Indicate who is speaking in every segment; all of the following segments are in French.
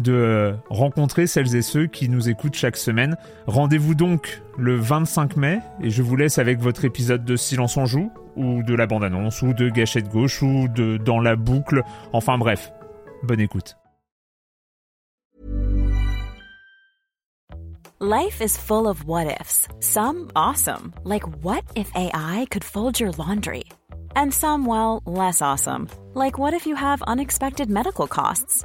Speaker 1: de rencontrer celles et ceux qui nous écoutent chaque semaine. Rendez-vous donc le 25 mai et je vous laisse avec votre épisode de Silence en joue ou de la bande-annonce ou de Gâchette gauche ou de Dans la boucle. Enfin bref, bonne écoute.
Speaker 2: Life is full of what ifs. Some awesome, like what if AI could fold your laundry? And some well, less awesome, like what if you have unexpected medical costs?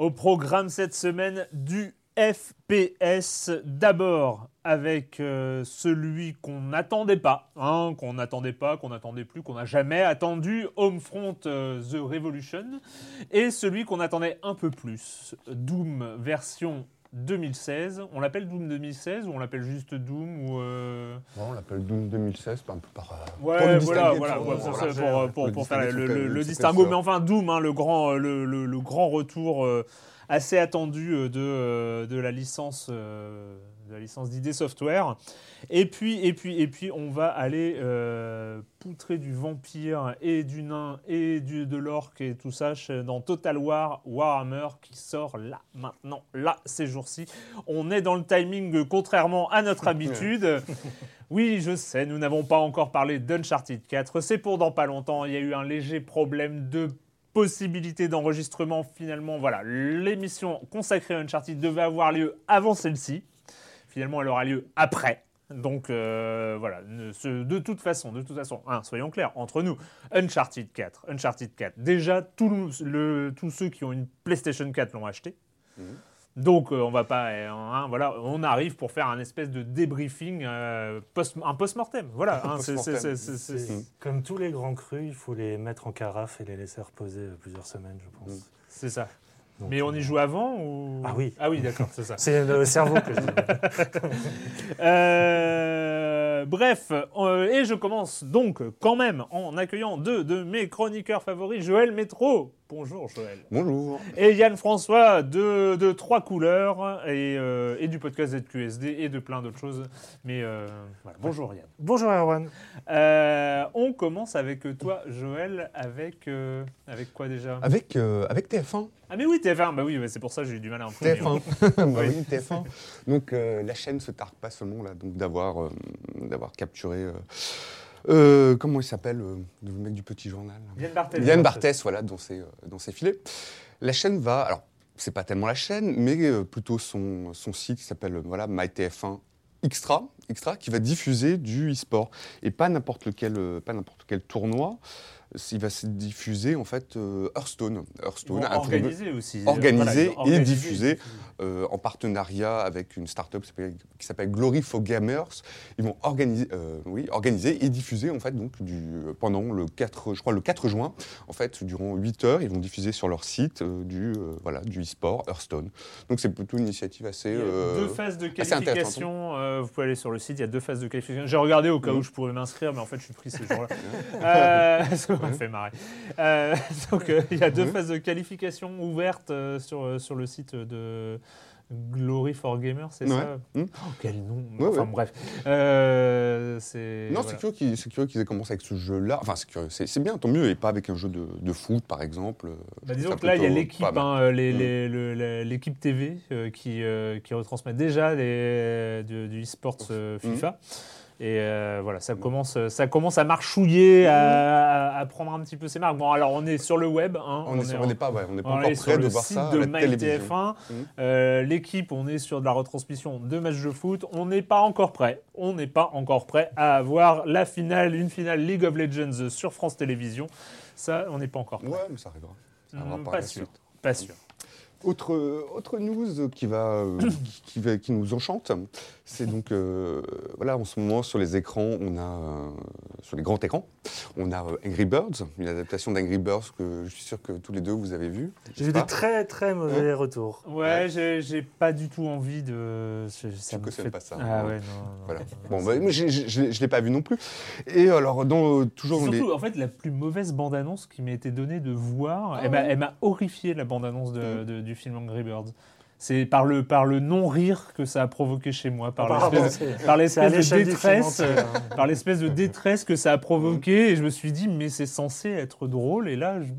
Speaker 1: Au programme cette semaine du FPS, d'abord avec euh, celui qu'on n'attendait pas, hein, qu'on n'attendait pas, qu'on n'attendait plus, qu'on n'a jamais attendu, Homefront euh, The Revolution, et celui qu'on attendait un peu plus, Doom version 2016. On l'appelle Doom 2016 ou on l'appelle juste Doom ou euh,
Speaker 3: on l'appelle Doom 2016, un peu par.
Speaker 1: Ouais, voilà, voilà, pour, faire le, distinguo. Mais enfin, Doom, hein, le, grand, le, le, grand retour assez attendu de, de la licence de la licence d'ID Software. Et puis, et puis, et puis, on va aller euh, poutrer du vampire et du nain et du, de l'orc et tout ça dans Total War Warhammer qui sort là, maintenant, là, ces jours-ci. On est dans le timing contrairement à notre habitude. Oui, je sais, nous n'avons pas encore parlé d'Uncharted 4. C'est pour dans pas longtemps. Il y a eu un léger problème de possibilité d'enregistrement finalement. Voilà, l'émission consacrée à Uncharted devait avoir lieu avant celle-ci. Finalement, elle aura lieu après. Donc euh, voilà, de toute façon, de toute façon, hein, soyons clairs, entre nous, Uncharted 4, Uncharted 4, déjà tous ceux qui ont une PlayStation 4 l'ont acheté. Mhm. Donc euh, on va pas, hein, voilà, on arrive pour faire un espèce de débriefing, euh, un post-mortem. Voilà, hein,
Speaker 4: comme tous les grands crus, il faut les mettre en carafe et les laisser reposer plusieurs semaines, je pense.
Speaker 1: C'est ça mais on y joue avant ou...
Speaker 4: Ah oui.
Speaker 1: Ah oui, d'accord, c'est ça.
Speaker 4: c'est le cerveau que je dis.
Speaker 1: Euh, bref, euh, et je commence donc quand même en accueillant deux de mes chroniqueurs favoris, Joël Métro. Bonjour Joël.
Speaker 3: Bonjour.
Speaker 1: Et Yann François de, de Trois Couleurs et, euh, et, du podcast ZQSD et de plein d'autres choses. Mais voilà. bonjour Yann.
Speaker 4: Bonjour Erwan.
Speaker 1: on commence avec toi Joël, avec, avec quoi déjà?
Speaker 3: Avec, avec TF1.
Speaker 1: Ah mais oui, TF1, bah oui, c'est pour ça que j'ai eu du mal à en
Speaker 3: TF1, bah oui, TF1. Donc euh, la chaîne se targue pas seulement là, donc d'avoir euh, d'avoir capturé. Euh, comment il s'appelle le mec du petit journal
Speaker 1: Yann Barthès.
Speaker 3: Yann Barthès, voilà, dans ses, dans ses filets. La chaîne va, alors c'est pas tellement la chaîne, mais plutôt son, son site qui s'appelle voilà MyTF1 Extra, Extra, qui va diffuser du e-sport et pas n'importe lequel, pas n'importe quel tournoi il va se diffuser en fait euh, Hearthstone.
Speaker 1: Hearthstone organisé aussi.
Speaker 3: Organisé et diffusé euh, en partenariat avec une start-up qui s'appelle Glory for Gamers. Ils vont organiser, euh, oui, organiser et diffuser en fait donc du, pendant le 4, je crois le 4 juin, en fait durant 8 heures, ils vont diffuser sur leur site du voilà du e-sport Hearthstone. Donc c'est plutôt une initiative assez.
Speaker 1: Il y a deux phases de qualification. vous pouvez aller sur le site. Il y a deux phases de qualification. J'ai regardé au cas où mm. je pourrais m'inscrire, mais en fait je suis pris ces jours-là. ça fait marrer. Euh, donc, euh, il y a deux phases de qualification ouvertes euh, sur, sur le site de Glory for Gamers, c'est ça
Speaker 3: hmm.
Speaker 1: oh, Quel nom Enfin bref. c'est.
Speaker 3: Non,
Speaker 1: voilà.
Speaker 3: c'est curieux qu'ils c'est curieux qu'ils aient commencé avec ce jeu-là. Enfin, c'est curieux, c'est c'est bien, tant mieux, et pas avec un jeu de, de foot, par exemple.
Speaker 1: Bah, disons que là, il y a l'équipe, hein, euh, les-
Speaker 3: Mm.
Speaker 1: les- le- la- l'équipe TV euh, qui, euh, qui retransmet déjà du, du e-sport euh,
Speaker 3: Mm.
Speaker 1: Et euh, voilà, ça commence, ça commence à marchouiller, à, à- à prendre un petit peu ses marques. Bon, alors on est sur le web. hein,
Speaker 3: On n'est pas, ouais, on n'est pas
Speaker 1: on
Speaker 3: encore prêt
Speaker 1: le
Speaker 3: de voir
Speaker 1: site
Speaker 3: ça
Speaker 1: de
Speaker 3: la télévision.
Speaker 1: MyTF1.
Speaker 3: Mm.
Speaker 1: Euh, L'équipe, on est sur de la retransmission de matchs de foot. On n'est pas encore prêt. On n'est pas encore prêt à avoir la finale, une finale League of Legends sur France Télévisions. Ça, on n'est pas encore prêt.
Speaker 3: Ouais, mais ça arrivera. Ça arrivera
Speaker 1: Mm,
Speaker 3: par
Speaker 1: pas
Speaker 3: la
Speaker 1: sûr.
Speaker 3: suite.
Speaker 1: Pas sûr.
Speaker 3: Autre, autre news qui, va, euh, qui, qui va- qui nous enchante, c'est donc, euh, voilà, en ce moment sur les écrans, on a, euh, sur les grands écrans, on a Angry Birds, une adaptation d'Angry Birds que je suis sûr que tous les deux vous avez vu.
Speaker 4: J'ai eu des très très mauvais retours.
Speaker 1: Ouais,
Speaker 3: Ouais.
Speaker 1: j'ai- pas du tout envie de. je- Ça
Speaker 3: Tu
Speaker 1: me
Speaker 3: cautionnes
Speaker 1: fait-
Speaker 3: pas ça,
Speaker 1: Ah ouais, non. non,
Speaker 3: Voilà.
Speaker 1: non,
Speaker 3: Bon,
Speaker 1: non,
Speaker 3: bah, je ne l'ai pas vu non plus. Et alors, dans, toujours les...
Speaker 1: Surtout, en fait, la plus mauvaise bande-annonce qui m'a été donnée de voir,
Speaker 3: Ah
Speaker 1: elle m'a-
Speaker 3: ouais.
Speaker 1: elle m'a horrifié, la bande-annonce de-
Speaker 3: Mm.
Speaker 1: de- du film Angry Birds. C'est par le, par le non-rire que ça a provoqué chez moi, par l'espèce de détresse,
Speaker 4: entier, hein.
Speaker 1: par l'espèce de détresse que ça a provoqué, et je me suis dit, mais c'est censé être drôle, et là, je-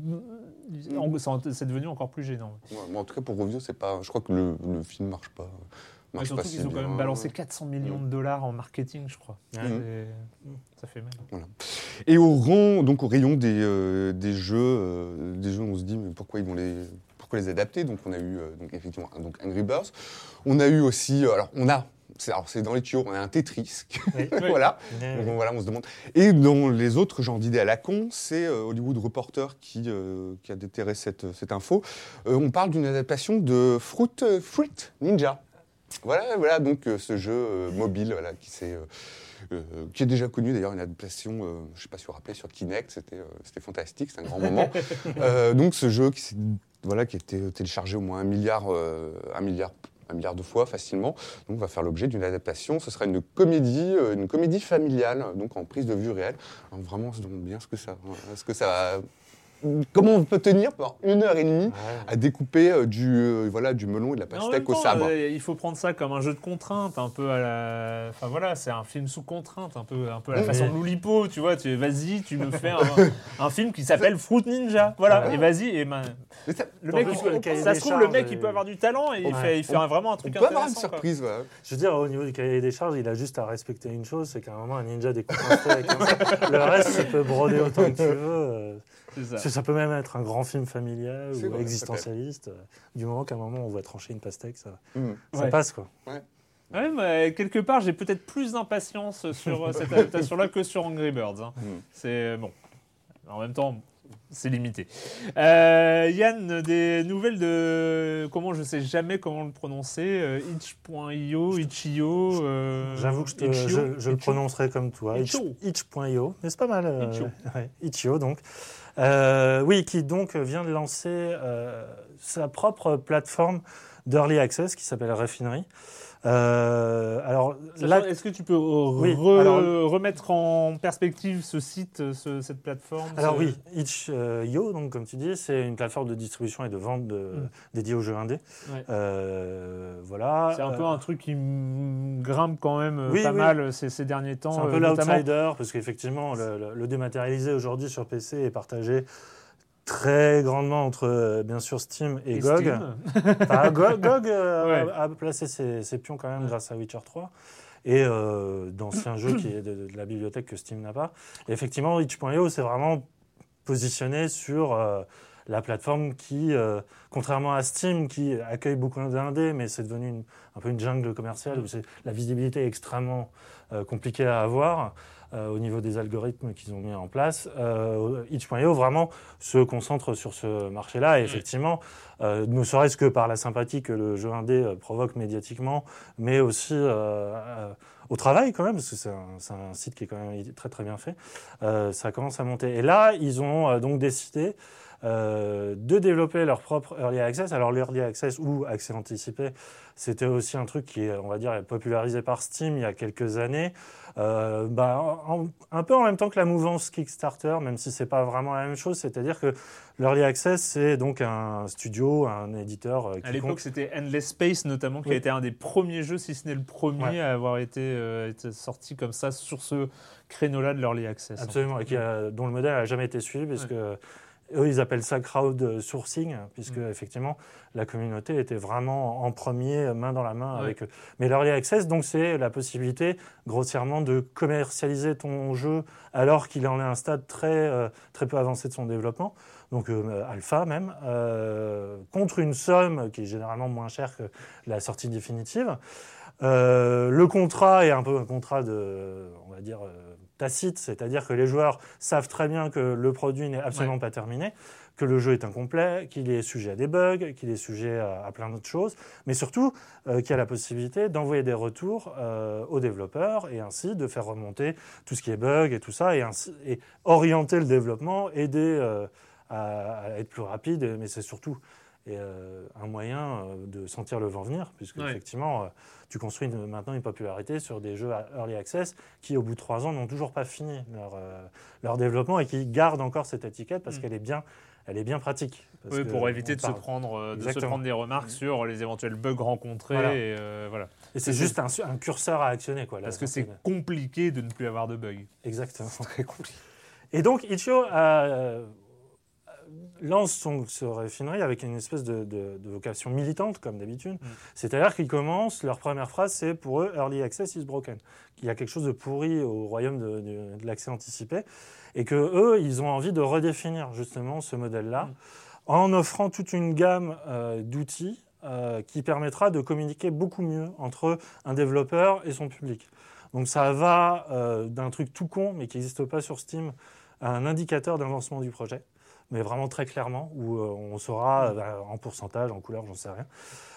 Speaker 1: c'est devenu encore plus gênant.
Speaker 3: Ouais, moi, en tout cas, pour c'est pas... je crois que le, le film marche pas. Marche
Speaker 1: surtout
Speaker 3: pas
Speaker 1: qu'ils
Speaker 3: si
Speaker 1: ont quand même balancé 400 millions
Speaker 3: Mm.
Speaker 1: de dollars en marketing, je crois.
Speaker 4: Ouais.
Speaker 1: C'est- Ça fait mal.
Speaker 3: Et au rang, donc au rayon des, euh, des jeux, euh, des jeux, on se dit mais pourquoi ils vont les, pourquoi les adapter Donc on a eu euh, donc effectivement donc Angry Birds. On a eu aussi, euh, alors on a, c'est, alors c'est dans les tuyaux, on a un Tetris.
Speaker 4: Oui.
Speaker 3: voilà. Donc voilà, on se demande. Et dans les autres genres d'idées à la con, c'est euh, Hollywood Reporter qui, euh, qui a déterré cette, cette info. Euh, on parle d'une adaptation de Fruit, Fruit Ninja. Voilà, voilà donc ce jeu mobile voilà, qui, s'est, euh, qui est déjà connu d'ailleurs, une adaptation, euh, je ne sais pas si vous vous rappelez, sur Kinect, c'était, euh, c'était fantastique, c'est un grand moment. Donc ce jeu qui, s'est- voilà, qui a été téléchargé au moins un milliard, euh, un milliard un milliard de fois facilement, donc va faire l'objet d'une adaptation. Ce sera une comédie, euh, une comédie familiale, donc en prise de vue réelle. Vraiment, se demande bien ce que ça, ce que ça, comment on peut tenir pendant une heure et demie
Speaker 4: Ouais.
Speaker 3: à découper euh, du, euh, voilà, du melon et de la pastèque au sabre.
Speaker 1: euh, il faut prendre ça comme un jeu de contrainte, un peu à la. Enfin voilà, c'est un film sous contrainte, un peu, un peu à la façon de Loulipo, tu vois. Tu vas-y, tu me fais un, un film qui s'appelle Fruit Ninja, voilà.
Speaker 3: Ouais.
Speaker 1: Et vas-y, et ben,
Speaker 3: ça-
Speaker 1: le mec,
Speaker 4: plus,
Speaker 1: il- ça se trouve, le mec, il peut avoir du talent et il fait, il fait un- vraiment un
Speaker 3: on
Speaker 1: truc
Speaker 3: peut avoir une
Speaker 1: intéressant, quoi.
Speaker 3: surprise.
Speaker 4: Je veux dire, au niveau du cahier des charges, il a juste à respecter une chose, c'est qu'à un moment, un ninja découpe un avec un. Le reste, tu peux broder autant que tu veux.
Speaker 1: Ça.
Speaker 4: peut même être un grand film familial ou
Speaker 3: vrai,
Speaker 4: existentialiste. euh, Du moment qu'à un moment, on voit trancher une pastèque, ça,
Speaker 3: Mm.
Speaker 4: ça
Speaker 1: Ouais.
Speaker 4: passe, quoi.
Speaker 1: Ouais, mais quelque part, j'ai peut-être plus d'impatience sur euh, cette adaptation-là que sur Angry Birds. hein.
Speaker 3: Mm.
Speaker 1: C'est euh, bon. En même temps, c'est limité. Euh, Yann, des nouvelles de comment je sais jamais comment le prononcer. itch.io, itch.io. euh,
Speaker 4: J'avoue que je, te-
Speaker 1: itch.io,
Speaker 4: je- je le prononcerai comme toi. Itch-
Speaker 1: Itch.io.
Speaker 4: Itch.io, mais c'est pas mal. euh,
Speaker 1: Itch.io.
Speaker 4: ouais, Itch.io, donc. Euh, oui, qui donc vient de lancer euh, sa propre plateforme d'early access qui s'appelle Refinery. Euh, alors là,
Speaker 1: Est-ce que tu peux re-
Speaker 4: Oui, alors-
Speaker 1: remettre en perspective ce site, ce- cette plateforme
Speaker 4: Alors oui, Itch.io, donc comme tu dis, c'est une plateforme de distribution et de vente de-
Speaker 1: Mm.
Speaker 4: dédiée aux jeux indés.
Speaker 1: Ouais.
Speaker 4: Euh, voilà.
Speaker 1: C'est un peu
Speaker 4: Euh,
Speaker 1: un truc qui grimpe quand même euh,
Speaker 4: Oui,
Speaker 1: pas
Speaker 4: oui.
Speaker 1: mal ces, ces derniers temps.
Speaker 4: C'est un
Speaker 1: euh,
Speaker 4: peu l'outsider, parce qu'effectivement, le, le- le dématérialisé aujourd'hui sur PC est partagé très grandement entre, euh, bien sûr, Steam et,
Speaker 1: Et
Speaker 4: GOG.
Speaker 1: Steam.
Speaker 4: Enfin, GOG, GOG, euh,
Speaker 1: Ouais.
Speaker 4: a, a placé ses, ses pions quand même
Speaker 1: Ouais.
Speaker 4: grâce à Witcher 3 et euh, d'anciens jeux qui est de, de la bibliothèque que Steam n'a pas. Et effectivement, itch.io, c'est vraiment positionné sur euh, la plateforme qui, euh, contrairement à Steam, qui accueille beaucoup d'indés, mais c'est devenu une- un peu une jungle commerciale où c'est- la visibilité est extrêmement compliquée à avoir. Euh, au niveau des algorithmes qu'ils ont mis en place, euh, itch.io vraiment se concentre sur ce marché-là. Et effectivement, euh, ne serait-ce que par la sympathie que le jeu indé provoque médiatiquement, mais aussi au travail quand même, parce que c'est un, un site qui est quand même très très bien fait, euh, ça commence à monter. Et là, ils ont donc décidé euh, de développer leur propre Early Access. Alors l'Early Access ou accès anticipé, c'était aussi un truc qui est, on va dire, est popularisé par Steam il y a quelques années. Euh, bah, en- un peu en même temps que la mouvance Kickstarter, même si c'est pas vraiment la même chose, c'est-à-dire que l'Early Access, c'est donc un studio, un éditeur euh,
Speaker 1: À l'époque, c'était Endless Space notamment, qui
Speaker 4: Oui.
Speaker 1: a été un des premiers jeux, si ce n'est le premier,
Speaker 4: Ouais.
Speaker 1: à avoir été sorti comme ça sur ce créneau-là de l'early access.
Speaker 4: Absolument, et qui a- dont le modèle n'a jamais été suivi, parce que eux, ils appellent ça crowd sourcing, puisque
Speaker 1: Mm.
Speaker 4: effectivement, la communauté était vraiment en premier, main dans la main avec eux. Mais l'early access, donc, c'est la possibilité, grossièrement, de commercialiser ton jeu alors qu'il en est à un stade très, euh, très peu avancé de son développement, donc euh, alpha même, euh, contre une somme qui est généralement moins chère que la sortie définitive. Euh, le contrat est un peu un contrat de, on va dire, tacite, c'est-à-dire que les joueurs savent très bien que le produit n'est absolument pas terminé, que le jeu est incomplet, qu'il est sujet à des bugs, qu'il est sujet à, à plein d'autres choses, mais surtout euh, qu'il y a la possibilité d'envoyer des retours euh, aux développeurs et ainsi de faire remonter tout ce qui est bug et tout ça, et, ainsi, et orienter le développement, aider euh, à, à être plus rapide, mais c'est surtout et, euh, un moyen euh, de sentir le vent venir, puisque
Speaker 1: Ouais.
Speaker 4: effectivement, euh, tu construis une- maintenant une popularité sur des jeux à early access qui, au bout de trois ans, n'ont toujours pas fini leur, euh, leur développement et qui gardent encore cette étiquette parce
Speaker 1: Mm.
Speaker 4: qu'elle est bien, elle est bien pratique. Parce
Speaker 1: Oui,
Speaker 4: que
Speaker 1: pour éviter de se, prendre, de se prendre des remarques sur les éventuels bugs rencontrés.
Speaker 4: Voilà.
Speaker 1: Et, voilà.
Speaker 4: Et c'est juste un, un curseur à actionner, quoi.
Speaker 1: Parce que c'est compliqué de ne plus avoir de bugs.
Speaker 4: Exactement. Très compliqué. Et donc, Itch.io a, lance son, ce raffinerie avec une espèce de, de- de vocation militante, comme d'habitude.
Speaker 1: Mm.
Speaker 4: C'est-à-dire qu'ils commencent, leur première phrase, c'est pour eux, Early Access is broken. Il y a quelque chose de pourri au royaume de l'accès anticipé. Et que eux, ils ont envie de redéfinir justement ce modèle-là
Speaker 1: Mm.
Speaker 4: en offrant toute une gamme euh, d'outils euh, qui permettra de communiquer beaucoup mieux entre un développeur et son public. Donc ça va euh, d'un truc tout con, mais qui n'existe pas sur Steam, à un indicateur d'avancement du projet, mais vraiment très clairement, où euh, on saura euh, bah, en pourcentage, en couleur, j'en sais rien.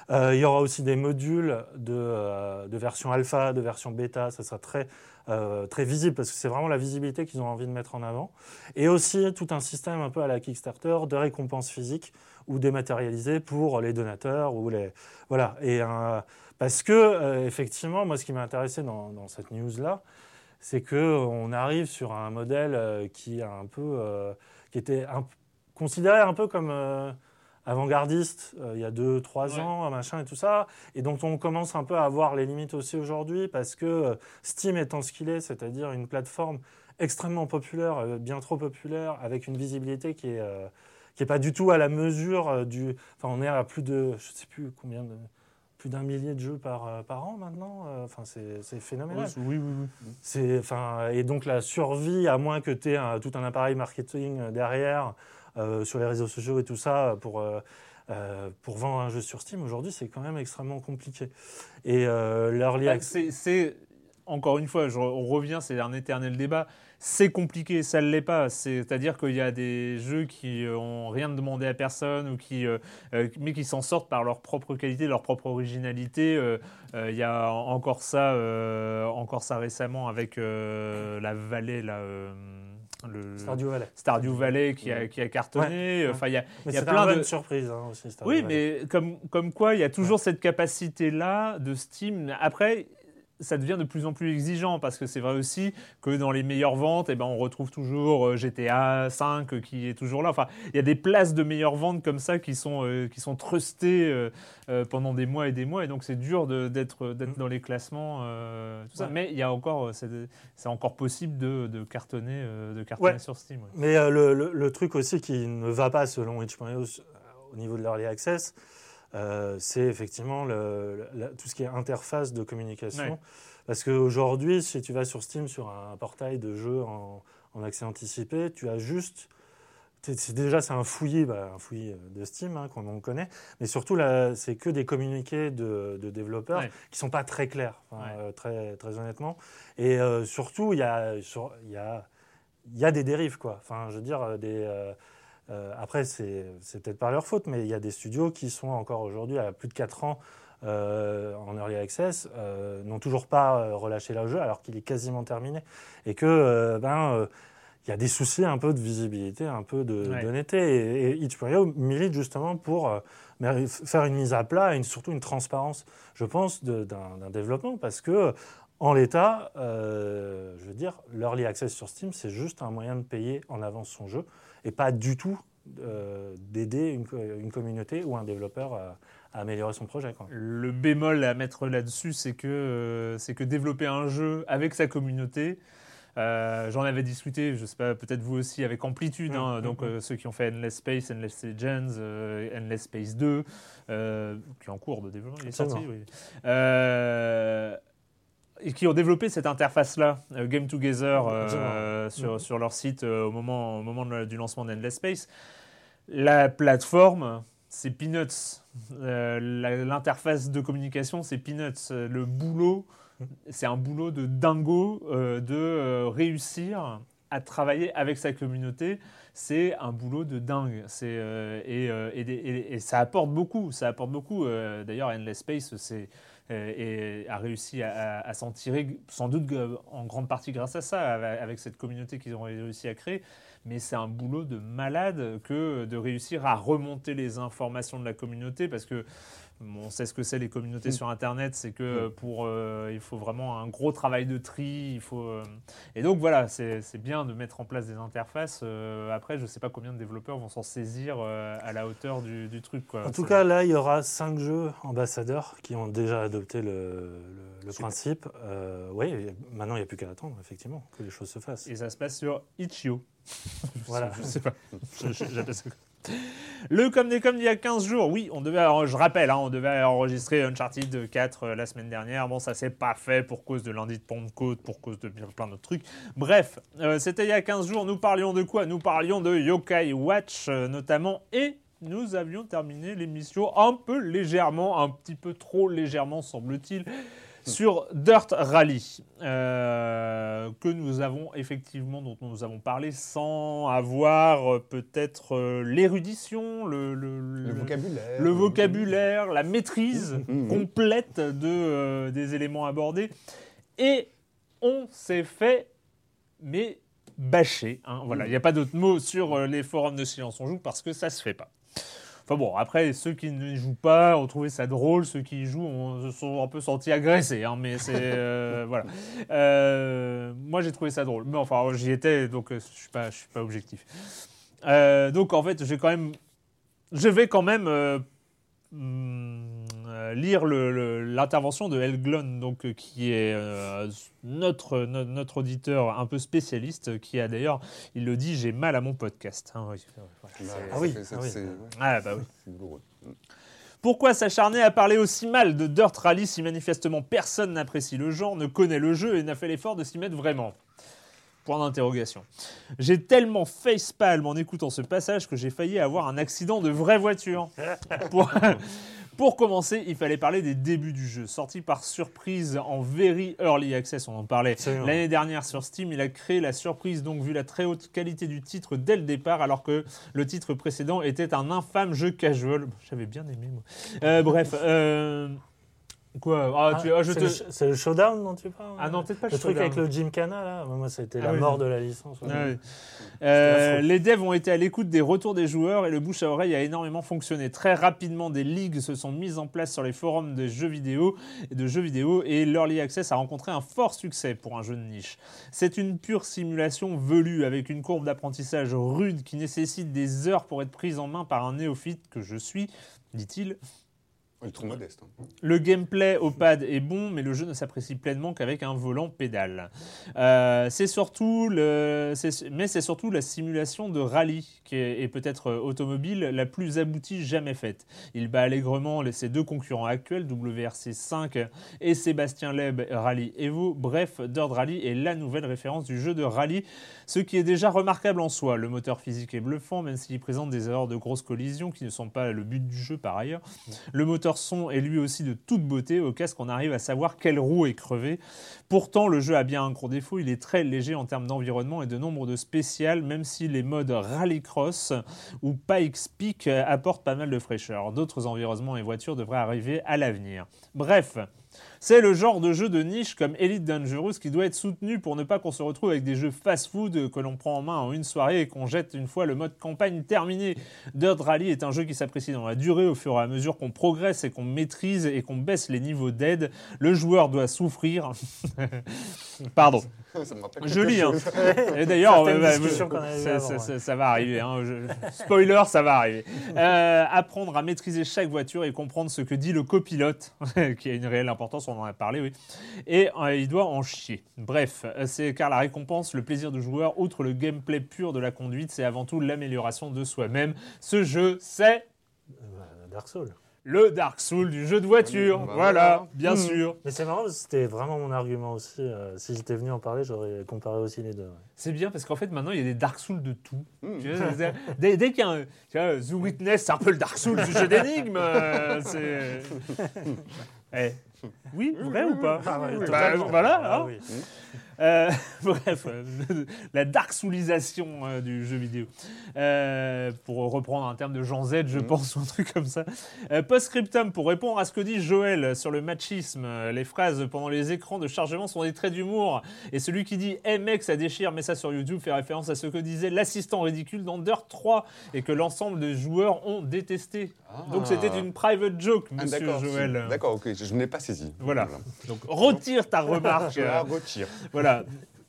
Speaker 4: Euh, il y aura aussi des modules de, euh, de version alpha, de version bêta, ça sera très, euh, très visible, parce que c'est vraiment la visibilité qu'ils ont envie de mettre en avant. Et aussi tout un système un peu à la Kickstarter de récompenses physiques ou dématérialisées pour les donateurs. Ou les... Voilà. Et, euh, parce que, euh, effectivement, moi, ce qui m'a intéressé dans, dans cette news-là, c'est qu'on arrive sur un modèle euh, qui, a un peu, euh, qui était un- considéré un peu comme euh, avant-gardiste euh, il y a deux, trois
Speaker 1: Ouais.
Speaker 4: ans, machin et tout ça, et dont on commence un peu à voir les limites aussi aujourd'hui, parce que euh, Steam étant ce qu'il est, c'est-à-dire une plateforme extrêmement populaire, bien trop populaire, avec une visibilité qui est, qui est pas du tout à la mesure du... Enfin, on est à plus de, je sais plus combien de... Plus d'un millier de jeux par, par an maintenant. Enfin, c'est phénoménal.
Speaker 1: Oui, oui, oui.
Speaker 4: C'est, enfin, et donc la survie, à moins que tu aies un- tout un appareil marketing derrière, sur les réseaux sociaux et tout ça, pour, euh, euh, pour vendre un jeu sur Steam, aujourd'hui, c'est quand même extrêmement compliqué. Et euh, l'early
Speaker 1: Bah,
Speaker 4: access-
Speaker 1: c'est- C'est, encore une fois, je- on revient, c'est un éternel débat. C'est compliqué, ça ne l'est pas. C'est-à-dire qu'il y a des jeux qui euh, ont rien demandé à personne, ou qui, euh, euh, mais qui s'en sortent par leur propre qualité, leur propre originalité. Euh, euh, Il y a encore ça, euh, encore ça récemment avec euh, la vallée, là, euh, le
Speaker 4: Stardew Valley.
Speaker 1: Stardew Valley qui a, qui a cartonné.
Speaker 4: Ouais.
Speaker 1: Enfin, il y a,
Speaker 4: Mais
Speaker 1: y a plein de-
Speaker 4: surprise hein, aussi. Stardew
Speaker 1: oui,
Speaker 4: Valley.
Speaker 1: mais comme, comme quoi, il y a toujours cette capacité-là de Steam. Après, ça devient de plus en plus exigeant parce que c'est vrai aussi que dans les meilleures ventes, eh ben, on retrouve toujours euh, GTA 5 qui est toujours là. Enfin, il y a des places de meilleures ventes comme ça qui sont, euh, qui sont trustées euh, euh, pendant des mois et des mois. Et donc, c'est dur d'être
Speaker 4: Mm.
Speaker 1: dans les classements. euh, tout ça.
Speaker 4: Ouais.
Speaker 1: Mais il y a encore, euh, c'est encore possible de, de cartonner, euh, de cartonner
Speaker 4: Ouais.
Speaker 1: sur Steam. ouais.
Speaker 4: Mais euh, le, le- le truc aussi qui ne va pas selon itch.io euh, au niveau de l'early access, euh, c'est effectivement le- la- tout ce qui est interface de communication.
Speaker 1: Ouais.
Speaker 4: Parce qu'aujourd'hui, si tu vas sur Steam, sur un portail de jeu en, en accès anticipé, tu as juste... déjà, c'est un fouillis, bah, un fouillis de Steam, hein, qu'on on connaît, mais surtout, là, c'est que des communiqués de, de développeurs
Speaker 1: Ouais.
Speaker 4: qui sont pas très clairs,
Speaker 1: Ouais.
Speaker 4: euh, très, très honnêtement. Et euh, surtout, il y a, sur- il y, a, il y a des dérives, quoi. Enfin, je veux dire, euh, des... euh, euh, après, c'est peut-être pas leur faute, mais il y a des studios qui sont encore aujourd'hui, à plus de 4 ans euh, en early access, euh, n'ont toujours pas relâché leur jeu alors qu'il est quasiment terminé. Et que, ben, il y a des soucis un peu de visibilité, un peu de-
Speaker 1: Ouais.
Speaker 4: d'honnêteté. Et, et itch.io milite justement pour euh, faire une mise à plat et surtout une transparence, je pense, d'un d'un développement. Parce que, en l'état, euh, je veux dire, l'early access sur Steam, c'est juste un moyen de payer en avance son jeu et pas du tout euh, d'aider une, co- une communauté ou un développeur à, à améliorer son projet. Quoi.
Speaker 1: Le bémol à mettre là-dessus, c'est que, euh, c'est que développer un jeu avec sa communauté, euh, j'en avais discuté, je sais pas, peut-être vous aussi avec Amplitude, hein,
Speaker 4: Mm,
Speaker 1: donc
Speaker 4: mm,
Speaker 1: euh, ceux qui ont fait Endless Space, Endless Legends, euh, Endless Space 2, euh, qui est en cours de développement, il est sorti, oui. Qui ont développé cette interface-là, euh, Game Together, euh, sur, sur leur site euh, au moment, au moment de- du lancement d'Endless Space. La plateforme, c'est Peanuts. Euh, L'interface de communication, c'est Peanuts. Le boulot, c'est un boulot de dingo de réussir à travailler avec sa communauté. C'est un boulot de dingue. C'est, et, et et- et ça apporte beaucoup. Ça apporte beaucoup. D'ailleurs, Endless Space c'est, et a réussi à, à- s'en tirer, sans doute euh, en grande partie grâce à ça, avec cette communauté qu'ils ont réussi à créer. Mais c'est un boulot de malade que de réussir à remonter les informations de la communauté parce que on sait ce que c'est les communautés
Speaker 3: Mm.
Speaker 1: sur internet c'est que pour euh, il faut vraiment un gros travail de tri il faut euh, et donc voilà c'est bien de mettre en place des interfaces Euh, après je sais pas combien de développeurs vont s'en saisir euh, à la hauteur du, du truc quoi.
Speaker 4: En tout cas, là, il y aura cinq jeux ambassadeurs qui ont déjà adopté le, le- principe. Euh, oui, maintenant, il n'y a plus qu'à attendre, effectivement, que les choses se fassent.
Speaker 1: et ça se passe sur Itch.io
Speaker 4: Voilà.
Speaker 1: Je sais pas. J'appelle ça Le comme des comme il y a 15 jours, oui, on devait, je rappelle, hein, on devait enregistrer Uncharted 4 euh, la semaine dernière. Bon, ça s'est pas fait pour cause de lundi de Pentecôte, pour cause de plein d'autres trucs. Bref, euh, c'était il y a 15 jours. Nous parlions de quoi? Nous parlions de Yokai Watch euh, notamment et nous avions terminé l'émission un peu légèrement, un petit peu trop légèrement, semble-t-il, sur Dirt Rally, euh, que nous avons effectivement, dont nous avons parlé sans avoir euh, peut-être euh, l'érudition, le, le-
Speaker 3: Le
Speaker 1: le-
Speaker 3: vocabulaire.
Speaker 1: le vocabulaire, la maîtrise
Speaker 3: Mhm.
Speaker 1: complète de, des éléments abordés. Et on s'est fait, mais bâcher. hein. Voilà, il n'y a pas d'autre mot sur les forums de Silence on Joue parce que ça se fait pas. Enfin bon, après, ceux qui ne jouent pas ont trouvé ça drôle, ceux qui y jouent ont- se sont un peu sentis agressés, hein, mais c'est... euh, voilà. Euh, moi, j'ai trouvé ça drôle. Mais enfin, j'y étais, donc euh, je suis pas, je suis pas objectif. Euh, donc en fait, j'ai quand même... Je vais quand même hum, euh, lire l'intervention de Elglon, donc, euh, qui est euh, notre, no- notre auditeur un peu spécialiste, qui a d'ailleurs, il le dit, j'ai mal à mon podcast. hein, oui.
Speaker 4: Ah oui, ah oui.
Speaker 1: Ah, bah oui.
Speaker 3: douloureux.
Speaker 1: Pourquoi s'acharner à parler aussi mal de Dirt Rally si manifestement personne n'apprécie le genre, ne connaît le jeu et n'a fait l'effort de s'y mettre vraiment? Point d'interrogation. J'ai tellement facepalm en écoutant ce passage que j'ai failli avoir un accident de vraie voiture. Pour, pour commencer, il fallait parler des débuts du jeu. Sorti par surprise en very early access, on en parlait l'année dernière sur Steam, il a créé la surprise, donc vu la très haute qualité du titre dès le départ, alors que le titre précédent était un infâme jeu casual. J'avais bien aimé, moi. Euh, bref. euh, Quoi Ah, ah, je
Speaker 4: c'est,
Speaker 1: te...
Speaker 4: le, le showdown dont tu parles
Speaker 1: Ah non, peut-être pas
Speaker 4: Le truc
Speaker 1: Showdown.
Speaker 4: avec le Gymkhana, là, moi, c'était
Speaker 1: Ah
Speaker 4: la
Speaker 1: oui.
Speaker 4: mort de la licence.
Speaker 1: Ah oui. Euh, les devs ont été à l'écoute des retours des joueurs et le bouche à oreille a énormément fonctionné. Très rapidement, des ligues se sont mises en place sur les forums de jeux vidéo et de jeux vidéo et l'early access a rencontré un fort succès pour un jeu de niche. C'est une pure simulation velue avec une courbe d'apprentissage rude qui nécessite des heures pour être prise en main par un néophyte que je suis, dit-il.
Speaker 3: Trop modeste. hein.
Speaker 1: Le gameplay au pad est bon, mais le jeu ne s'apprécie pleinement qu'avec un volant pédale. Euh, c'est surtout le, mais c'est surtout la simulation de rallye qui est, peut-être euh, automobile la plus aboutie jamais faite. Il bat allègrement ses deux concurrents actuels, WRC 5 et Sébastien Leb Rally Evo. Bref, Dirt Rally est la nouvelle référence du jeu de rallye, ce qui est déjà remarquable en soi. Le moteur physique est bluffant, même s'il présente des erreurs de grosses collisions qui ne sont pas le but du jeu par ailleurs. Le moteur son est lui aussi de toute beauté. Au casque, on arrive à savoir quelle roue est crevée. Pourtant, le jeu a bien un gros défaut. Il est très léger en termes d'environnement et de nombre de spéciales, même si les modes Rallycross ou Pikes Peak apportent pas mal de fraîcheur. D'autres environnements et voitures devraient arriver à l'avenir. Bref. C'est le genre de jeu de niche comme Elite Dangerous qui doit être soutenu pour ne pas qu'on se retrouve avec des jeux fast-food que l'on prend en main en une soirée et qu'on jette une fois le mode campagne terminé. Dirt Rally est un jeu qui s'apprécie dans la durée au fur et à mesure qu'on progresse et qu'on maîtrise et qu'on baisse les niveaux d'aide. Le joueur doit souffrir. Pardon.
Speaker 3: Ça
Speaker 1: lis, hein. Et d'ailleurs, ça,
Speaker 4: avant,
Speaker 1: ça-
Speaker 4: ouais.
Speaker 1: ça- ça va arriver. hein. Je- Spoiler, ça va arriver. Euh, apprendre à maîtriser chaque voiture et comprendre ce que dit le copilote, qui a une réelle importance, on en a parlé, oui. Et euh, il doit en chier. Bref, euh, c'est car la récompense, le plaisir du joueur, outre le gameplay pur de la conduite, c'est avant tout l'amélioration de soi-même. Ce jeu, c'est
Speaker 4: Euh, Dark Souls.
Speaker 1: le Dark Souls du jeu de voiture.
Speaker 3: Bah,
Speaker 1: voilà,
Speaker 3: voilà.
Speaker 1: bien
Speaker 4: Mhm.
Speaker 1: sûr.
Speaker 4: Mais c'est marrant, c'était vraiment mon argument aussi. euh, si j'étais venu en parler, j'aurais comparé aussi les deux. ouais.
Speaker 1: C'est bien parce qu'en fait maintenant il y a des Dark Souls de tout.
Speaker 3: Mm.
Speaker 1: Tu vois, c'est- dès dès qu'il y a un, tu vois, The Witness, c'est un peu le Dark Souls du jeu d'énigmes. euh, c'est. Eh, Oui, vrai ou pas
Speaker 4: Ah ouais,
Speaker 1: Bah,
Speaker 4: totalement.
Speaker 1: Voilà. Euh, bref, euh, la Dark Soulisation euh, du jeu vidéo. Euh, pour reprendre un terme de Jean Z, je
Speaker 3: Mm.
Speaker 1: pense, ou un truc comme ça. Post-scriptum, pour répondre à ce que dit Joël sur le machisme, les phrases pendant les écrans de chargement sont des traits d'humour. Et celui qui dit Hey mec, ça déchire, mais ça sur YouTube fait référence à ce que disait l'assistant ridicule dans Dirt 3 et que l'ensemble des joueurs ont détesté.
Speaker 3: Ah.
Speaker 1: Donc c'était une private joke,
Speaker 3: Ah,
Speaker 1: monsieur
Speaker 3: d'accord,
Speaker 1: Joël.
Speaker 3: D'accord, ok, je, je n'ai pas saisi.
Speaker 1: Voilà. Donc retire ta remarque.
Speaker 3: Retire.
Speaker 1: Voilà.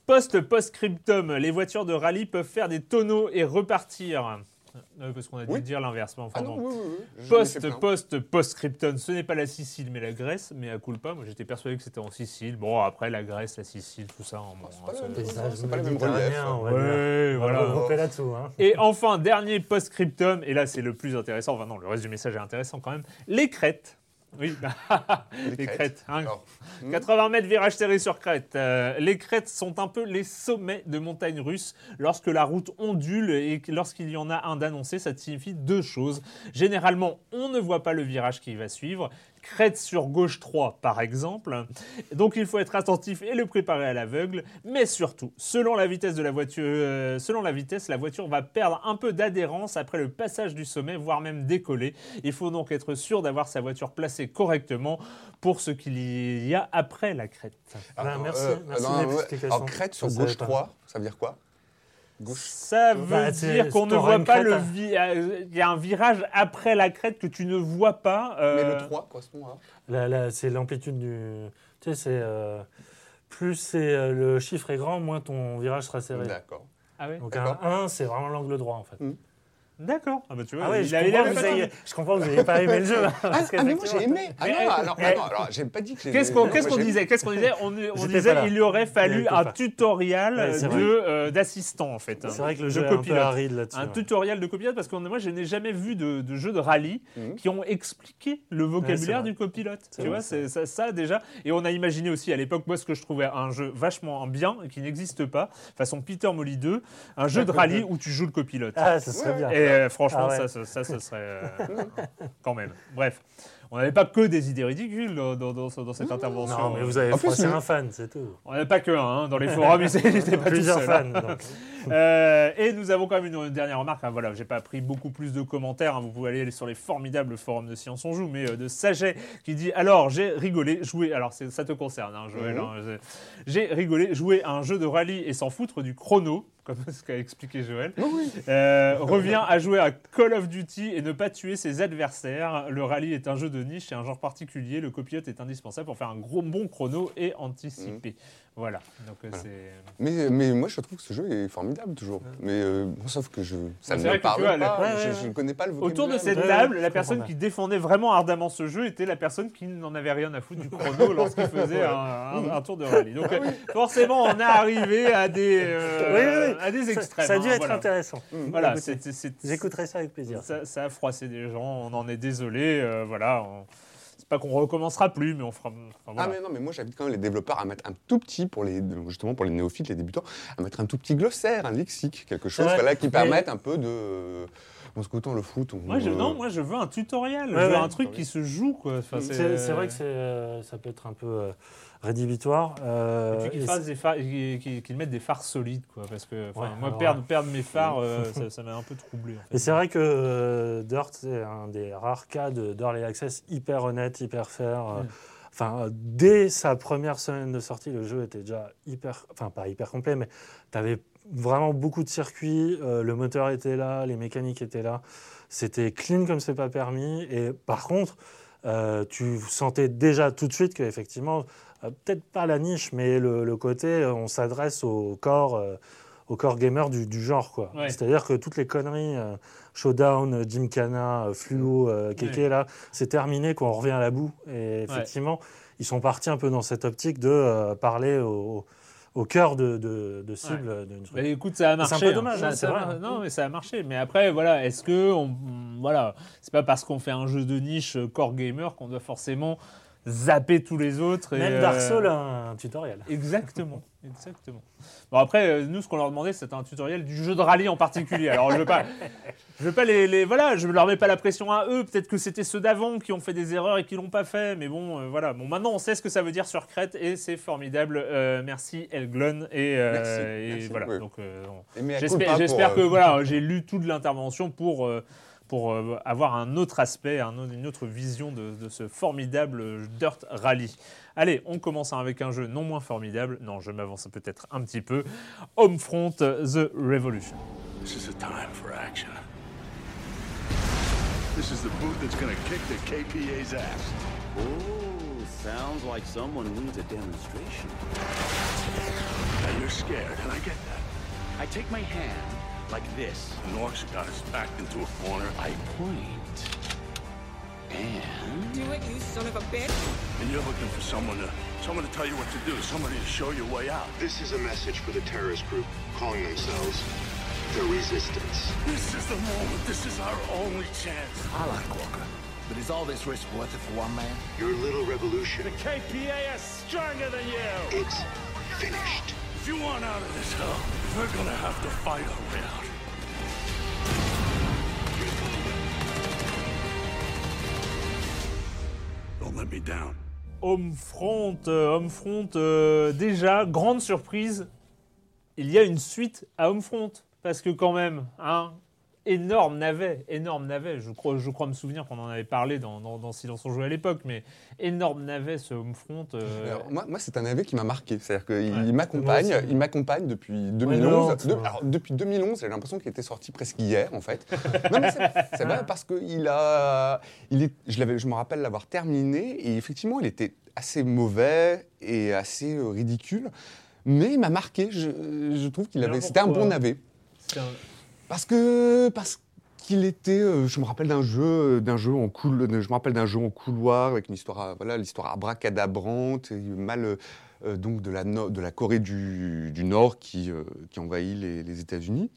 Speaker 1: Post post-scriptum, les voitures de rallye peuvent faire des tonneaux et repartir. Euh, parce qu'on a dû
Speaker 3: Oui.
Speaker 1: dire l'inverse. enfin,
Speaker 3: Ah non, oui, oui,
Speaker 1: Post, post, post-scriptum, ce n'est pas la Sicile mais la Grèce, mais à culpa. Moi j'étais persuadé que c'était en Sicile. Bon, après la Grèce, la Sicile, tout ça. bon,
Speaker 3: Ah, c'est pas les mêmes reliefs.
Speaker 1: Ouais, voilà.
Speaker 4: là-dessous. Hein.
Speaker 1: Et enfin, dernier post-scriptum, et là c'est le plus intéressant, enfin non, le reste du message est intéressant quand même. Les crêtes. Oui, les crêtes. hein.
Speaker 3: Alors, hmm,
Speaker 1: 80 mètres virage serré sur crête. Euh, les crêtes sont un peu les sommets de montagnes russes. Lorsque la route ondule et lorsqu'il y en a un d'annoncé, ça signifie deux choses. Généralement, on ne voit pas le virage qui va suivre. Crête sur gauche 3, par exemple. Donc il faut être attentif et le préparer à l'aveugle. Mais surtout, selon la vitesse de la voiture, euh, selon la vitesse, la voiture va perdre un peu d'adhérence après le passage du sommet, voire même décoller. Il faut donc être sûr d'avoir sa voiture placée correctement pour ce qu'il y a après la crête.
Speaker 4: Ben, merci,
Speaker 3: euh,
Speaker 4: merci.
Speaker 3: Alors, crête sur gauche
Speaker 4: savais pas.
Speaker 3: 3, ça veut dire quoi? Gauche.
Speaker 1: Ça veut
Speaker 4: Bah, c'est-
Speaker 1: dire qu'on ne voit pas
Speaker 4: crête
Speaker 1: le
Speaker 4: à-
Speaker 1: vi- euh, Il y a un virage après la crête que tu ne vois pas. euh,
Speaker 3: Mais le 3 correspond à
Speaker 4: La- la- c'est l'amplitude du. Tu sais, c'est. euh, plus c'est, euh, le chiffre est grand, moins ton virage sera serré.
Speaker 3: D'accord.
Speaker 1: Ah ouais
Speaker 4: Donc un
Speaker 3: D'accord.
Speaker 4: 1, c'est vraiment l'angle droit en fait.
Speaker 1: D'accord. Ah bah tu vois,
Speaker 4: Ah ouais, je, comprends vous je comprends que vous n'ayez pas aimé le jeu.
Speaker 3: Ah,
Speaker 4: parce
Speaker 3: ah, mais moi j'ai aimé. Ah non, alors, alors j'ai pas dit que j'ai
Speaker 1: Qu'est-ce qu'on disait Qu'est-ce qu'on disait On, disait il aurait fallu un
Speaker 4: pas.
Speaker 1: tutoriel
Speaker 4: Ouais,
Speaker 1: de, euh, d'assistant en fait.
Speaker 4: C'est vrai que le jeu est un peu
Speaker 1: copilote.
Speaker 4: aride là-dessus.
Speaker 1: Un
Speaker 4: ouais.
Speaker 1: tutoriel de copilote parce que moi je n'ai jamais vu de, de jeu de rallye
Speaker 3: Mhm.
Speaker 1: qui ont expliqué le vocabulaire du copilote. Tu vois,
Speaker 4: c'est
Speaker 1: ça, déjà. Et on a imaginé aussi à l'époque, moi ce que je trouvais un jeu vachement bien qui n'existe pas, façon Peter Molly 2, un jeu de rallye où tu joues le copilote.
Speaker 4: Ah, ça serait bien.
Speaker 1: Et euh, franchement,
Speaker 4: Ah ouais.
Speaker 1: ça, ça, serait euh, quand même. Bref, on n'avait pas que des idées ridicules dans, dans- dans- cette intervention.
Speaker 4: Non, mais vous avez
Speaker 3: En plus,
Speaker 4: froissé un fan, c'est tout.
Speaker 1: On n'avait pas que un, hein, dans les forums, ils pas
Speaker 4: Plusieurs fans.
Speaker 1: hein. Euh, et nous avons quand même une, une dernière remarque. Hein, voilà, j'ai pas pris beaucoup plus de commentaires. hein, vous pouvez aller sur les formidables forums de Science on Joue, mais euh, de Saget qui dit alors j'ai rigolé, jouer. Alors ça te concerne, Joël.
Speaker 3: Mhm.
Speaker 1: j'ai- rigolé, jouer à un jeu de rallye et s'en foutre du chrono, comme ce qu'a expliqué Joël. Euh, revient à jouer à Call of Duty et ne pas tuer ses adversaires. Le rallye est un jeu de niche et un genre particulier. Le copilote est indispensable pour faire un gros bon chrono et anticiper. Voilà. Donc euh, c'est.
Speaker 3: Mais, mais moi je trouve que ce jeu est formidable toujours. Mais euh, bon, sauf que je, ça ne me parle
Speaker 1: vois,
Speaker 3: pas.
Speaker 4: ouais,
Speaker 3: je,
Speaker 4: ouais,
Speaker 3: je
Speaker 4: ouais.
Speaker 3: ne connais pas le vocabulaire.
Speaker 1: Autour de cette table,
Speaker 4: ouais,
Speaker 1: la personne qui défendait vraiment ardemment ce jeu était la personne qui n'en avait rien à foutre du chrono lorsqu'il faisait un, un- un tour de rallye. Donc euh, forcément, on est arrivé à des, euh,
Speaker 4: Oui, oui.
Speaker 1: à des
Speaker 4: Ça,
Speaker 1: extrêmes.
Speaker 4: ça a dû
Speaker 1: hein,
Speaker 4: être
Speaker 1: voilà.
Speaker 4: intéressant.
Speaker 1: Voilà, c'est- c'est-
Speaker 4: J'écouterai ça avec plaisir.
Speaker 1: ça, ça a froissé des gens, on en est désolé. euh, voilà, on- pas qu'on recommencera plus, mais on fera. enfin,
Speaker 3: Ah mais non, mais moi j'invite quand même les développeurs à mettre un tout petit, pour les, justement pour les néophytes, les débutants, à mettre un tout petit glossaire, un lexique, quelque chose qui
Speaker 4: Mais-
Speaker 3: permette un peu de... En ce qu'autant le foot, on,
Speaker 1: Moi, je, non, moi je veux un tutoriel, je veux
Speaker 4: ouais.
Speaker 1: un truc qui se joue quoi. Enfin,
Speaker 4: C'est vrai que euh, ça peut être un peu euh, rédhibitoire. euh,
Speaker 1: qu'ils qu'ils- qu'ils mettent des phares solides, quoi. Parce que
Speaker 4: Ouais,
Speaker 1: moi, perdre, mes phares, euh, ça m'a un peu troublé. en fait.
Speaker 4: Et c'est vrai que euh, Dirt, c'est un des rares cas de d'early access hyper honnête, hyper fair. euh,
Speaker 1: Mm.
Speaker 4: Enfin, dès sa première semaine de sortie, le jeu était déjà hyper, enfin pas hyper complet, mais tu avais vraiment beaucoup de circuits, le moteur était là, les mécaniques étaient là, c'était clean comme c'est pas permis. Et par contre, euh, tu sentais déjà tout de suite qu'effectivement, euh, peut-être pas la niche, mais le, le côté, euh, on s'adresse au corps, euh, au corps gamer du, du genre. quoi.
Speaker 1: Ouais.
Speaker 4: C'est-à-dire que toutes les conneries, euh, Showdown, euh, Gymkhana, euh, Fluo, euh, Keke,
Speaker 1: Ouais.
Speaker 4: là, c'est terminé quand on revient à la boue. Et effectivement, ils sont partis un peu dans cette optique de euh, parler au, au cœur de, de, de cible d'une
Speaker 1: Bah, écoute, ça a marché.
Speaker 4: C'est un peu
Speaker 1: hein.
Speaker 4: dommage, hein,
Speaker 1: ça
Speaker 4: c'est vrai.
Speaker 1: Non, mais ça a marché. Mais après, voilà, est-ce que on, voilà, c'est pas parce qu'on fait un jeu de niche euh, core gamer qu'on doit forcément zapper tous les autres. et,
Speaker 4: Même Dark
Speaker 1: euh,
Speaker 4: Souls a un tutoriel.
Speaker 1: Exactement, exactement. Bon après, euh, nous ce qu'on leur demandait, c'était un tutoriel du jeu de rallye en particulier. Alors je veux pas, je veux pas les, les- voilà, je leur mets pas la pression à eux. Peut-être que c'était ceux d'avant qui ont fait des erreurs et qui l'ont pas fait. Mais bon, euh, voilà. Bon maintenant on sait ce que ça veut dire sur Crète et c'est formidable. Euh, merci Elglon et, euh,
Speaker 3: Merci,
Speaker 1: et
Speaker 3: merci,
Speaker 1: voilà. Donc euh, J'espère, que
Speaker 3: euh,
Speaker 1: voilà, j'ai lu toute l'intervention pour, euh, pour euh, avoir un autre aspect, une autre vision de, de ce formidable Dirt Rally. Allez, on commence avec un jeu non moins formidable. Non, je m'avance peut-être un petit peu. Homefront The Revolution.
Speaker 5: This is a time for action. This is the boot that's gonna kick the KPA's ass.
Speaker 6: Oh, sounds like someone needs a demonstration.
Speaker 5: Now you're scared, and I get that.
Speaker 6: I take my hand like this.
Speaker 5: And Orcs got us backed into a corner.
Speaker 6: I point. And
Speaker 7: Do it, you son of a bitch!
Speaker 5: And you're looking for someone to someone to tell you what to do, somebody to show you a way out.
Speaker 8: This is a message for the terrorist group calling themselves the Resistance.
Speaker 5: This is the moment. This is our only chance.
Speaker 9: I like Walker. But is all this risk worth it for one man?
Speaker 8: Your little revolution, The
Speaker 5: KPA is stronger than you.
Speaker 8: it's finished.
Speaker 5: If you want out of this hell, we're gonna have to fight our way out. Don't let me down.
Speaker 1: Homefront, euh, Homefront, euh, déjà, grande surprise, il y a une suite à Homefront. Parce que quand même, hein, énorme navet, énorme navet. Je crois, je crois me souvenir qu'on en avait parlé dans, dans, dans Silence on jouait à l'époque, mais énorme navet ce Homefront. euh,
Speaker 3: Alors, moi, moi, c'est un navet qui m'a marqué. C'est-à-dire qu'il
Speaker 1: Ouais.
Speaker 3: M'accompagne, il m'accompagne depuis
Speaker 4: non,
Speaker 3: 2011.
Speaker 4: tu
Speaker 3: De-
Speaker 4: vois.
Speaker 3: alors, depuis 2011, j'ai l'impression qu'il était sorti presque hier, en fait. non, mais c'est- vrai parce que il a, il est, je, l'avais- je me rappelle l'avoir terminé et effectivement, il était assez mauvais et assez euh, ridicule. Mais il m'a marqué. Je, je trouve qu'il avait. C'était un bon navet.
Speaker 1: un-
Speaker 3: Parce que parce qu'il était, euh, je me rappelle d'un jeu, d'un jeu en coul, je me rappelle d'un jeu en couloir avec une histoire, à- voilà, l'histoire abracadabrante, et mal euh, euh, donc de la, no- de la Corée du, du Nord qui, euh, qui envahit les, les États-Unis.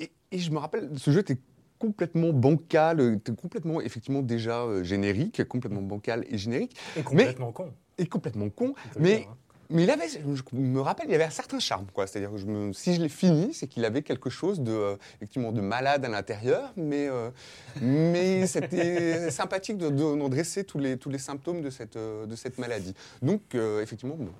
Speaker 3: Et, et je me rappelle, ce jeu était complètement bancal, euh, était complètement effectivement déjà euh, générique, complètement bancal et générique,
Speaker 4: Et complètement con.
Speaker 3: et complètement con. Mais
Speaker 4: hein.
Speaker 3: Mais il avait, je me rappelle, il avait un certain charme, quoi. C'est-à-dire que si je l'ai fini, c'est qu'il avait quelque chose de, euh, effectivement, de malade à l'intérieur, mais, euh, mais c'était sympathique de, dresser tous les, tous les symptômes de cette, euh, de cette maladie. Donc, effectivement, bon.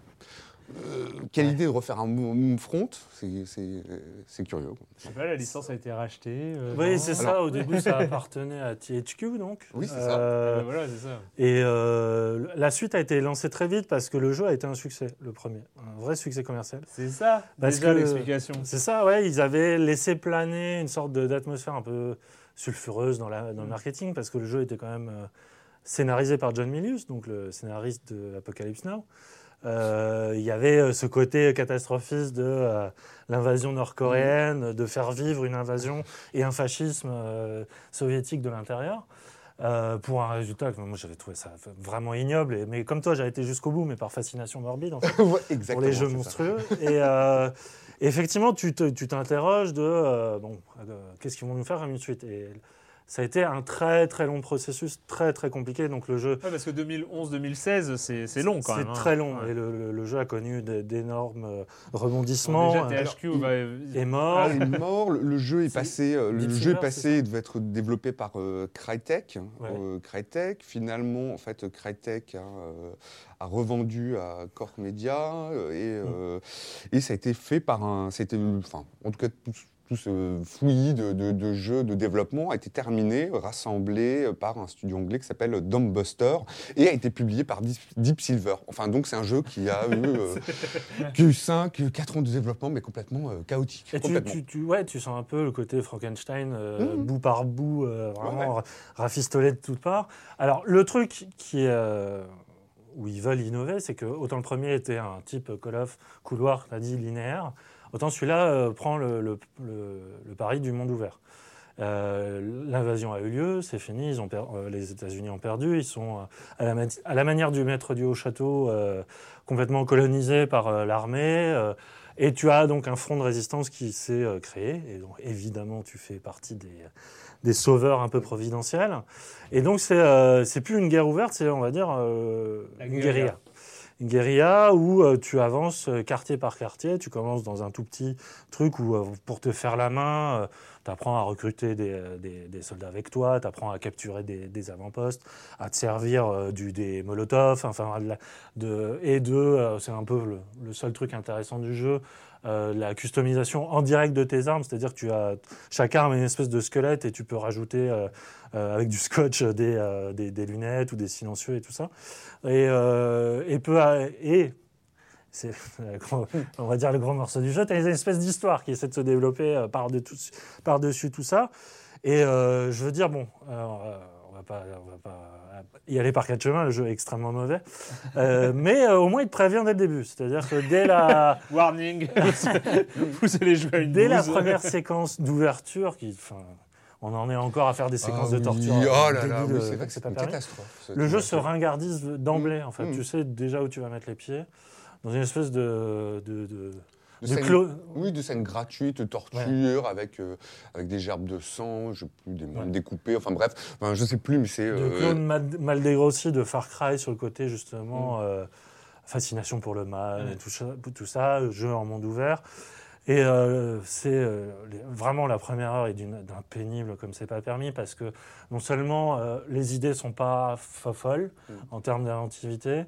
Speaker 3: Euh, quelle idée de refaire un front, c'est, curieux. quoi.
Speaker 1: Je sais pas, la licence a été rachetée. euh,
Speaker 4: Oui, c'est ça.
Speaker 3: Alors-
Speaker 4: Au début, ça appartenait à THQ, donc.
Speaker 3: Oui, c'est ça.
Speaker 4: Euh,
Speaker 1: voilà, c'est ça.
Speaker 4: Et euh, la suite a été lancée très vite parce que le jeu a été un succès, le premier. Un vrai succès commercial.
Speaker 1: C'est ça,
Speaker 4: Parce
Speaker 1: déjà l'explication.
Speaker 4: C'est ça, ouais. Ils avaient laissé planer une sorte d'atmosphère un peu sulfureuse dans, la, dans le marketing parce que le jeu était quand même euh, scénarisé par John Milius, donc le scénariste de Apocalypse Now. Euh, il y avait euh, ce côté catastrophiste de euh, l'invasion nord-coréenne, de faire vivre une invasion et un fascisme soviétique de l'intérieur. euh, pour un résultat que moi j'avais trouvé ça vraiment ignoble. Et, mais comme toi, j'ai été jusqu'au bout, mais par fascination morbide en fait
Speaker 3: Ouais,
Speaker 4: pour les jeux
Speaker 3: ça.
Speaker 4: monstrueux. Et euh, effectivement, tu te- tu t'interroges de euh, bon, qu'est-ce qu'ils vont nous faire comme une suite? Et ça a été un très très long processus, très très compliqué. Donc le jeu,
Speaker 1: Ouais, parce que 2011-2016, c'est c'est long quand même.
Speaker 4: c'est
Speaker 1: hein.
Speaker 4: très long.
Speaker 1: Ouais.
Speaker 4: Et le, le- le jeu a connu d'énormes euh,
Speaker 1: Bon,
Speaker 4: rebondissements.
Speaker 1: déjà, THQ
Speaker 3: il-
Speaker 1: va-
Speaker 4: est mort.
Speaker 3: Ah, il est mort. Le, jeu est passé. euh, Le
Speaker 4: Deep
Speaker 3: jeu
Speaker 4: Silver,
Speaker 3: est passé. Il devait être développé par euh, Crytek.
Speaker 4: Ouais.
Speaker 3: Euh, Crytek. Finalement, en fait, Crytek a, euh, a revendu à Cork Media euh, et,
Speaker 4: Mm.
Speaker 3: et ça a été fait par un. C'était, enfin, en tout cas, tout- ce fouillis de, de- de jeux de développement a été terminé, rassemblé euh, par un studio anglais qui s'appelle Dumbbuster et a été publié par Deep Deep Silver. Enfin, donc c'est un jeu qui a eu, euh, qui a eu 5, 4 ans de développement, mais complètement euh, chaotique.
Speaker 4: Et tu,
Speaker 3: complètement.
Speaker 4: tu, tu- ouais, tu sens un peu le côté Frankenstein, euh,
Speaker 3: Mhm.
Speaker 4: bout par bout, vraiment
Speaker 3: Ouais,
Speaker 4: rafistolé de toutes parts. Alors, le truc qui est, où ils veulent innover, c'est que autant le premier était un type Call of couloir, t'as dit linéaire, autant celui-là euh, prend le, le- le- le pari du monde ouvert. Euh, L'invasion a eu lieu, c'est fini, ils ont per- euh, les États-Unis ont perdu, ils sont euh, à, la, mati- à la manière du maître du Haut-Château, complètement colonisés par l'armée. et tu as donc un front de résistance qui s'est créé. Et donc, évidemment, tu fais partie des, des sauveurs un peu providentiels. Et donc, c'est c'est plus une guerre ouverte, c'est, on va dire, une
Speaker 1: guérilla.
Speaker 4: Guérilla. Où euh, tu avances euh, quartier par quartier. Tu commences dans un tout petit truc où, euh, pour te faire la main, tu apprends à recruter des, euh, des- soldats avec toi, tu apprends à capturer des, des avant-postes, à te servir euh, du, des molotovs, enfin, de et de, euh, c'est un peu le, le seul truc intéressant du jeu, euh, la customisation en direct de tes armes, c'est-à-dire que tu as chaque arme une espèce de squelette et tu peux rajouter euh, euh, avec du scotch des, lunettes ou des silencieux et tout ça. Et, et, c'est, on va dire le grand morceau du jeu, tu as une espèce d'histoire qui essaie de se développer par-dessus tout ça. Et je veux dire, bon, va pas, on va pas y aller par quatre chemins, le jeu est extrêmement mauvais. Euh, mais euh, au moins, il te prévient dès le début. C'est-à-dire que dès la,
Speaker 1: Warning Vous allez jouer à une
Speaker 4: dès la première séquence d'ouverture, qui, enfin, on en est encore à faire des séquences
Speaker 3: Ah
Speaker 4: de
Speaker 3: oui,
Speaker 4: torture.
Speaker 3: Oh là là, oui, c'est vrai que c'est
Speaker 4: pas
Speaker 3: une catastrophe.
Speaker 4: Le jeu se ringardise d'emblée,
Speaker 3: Mm.
Speaker 4: en fait.
Speaker 3: Mm.
Speaker 4: Tu sais déjà où tu vas mettre les pieds. Dans une espèce de. de, de,
Speaker 3: De scènes- Oui, de scènes gratuites, torture, avec, euh, avec des gerbes de sang, je sais plus, des membres
Speaker 4: Ouais.
Speaker 3: découpés, enfin bref, enfin, je sais plus, mais c'est.
Speaker 4: de
Speaker 3: euh,
Speaker 4: mal, mal dégrossis de Far Cry sur le côté, justement.
Speaker 3: Mm.
Speaker 4: euh, fascination pour le mal
Speaker 1: Ouais.
Speaker 4: et tout ça, tout ça, jeu en monde ouvert. Et euh, c'est euh, vraiment la première heure est d'un pénible comme c'est pas permis parce que non seulement euh, les idées sont pas fo- folles
Speaker 3: Mm.
Speaker 4: en termes d'inventivité,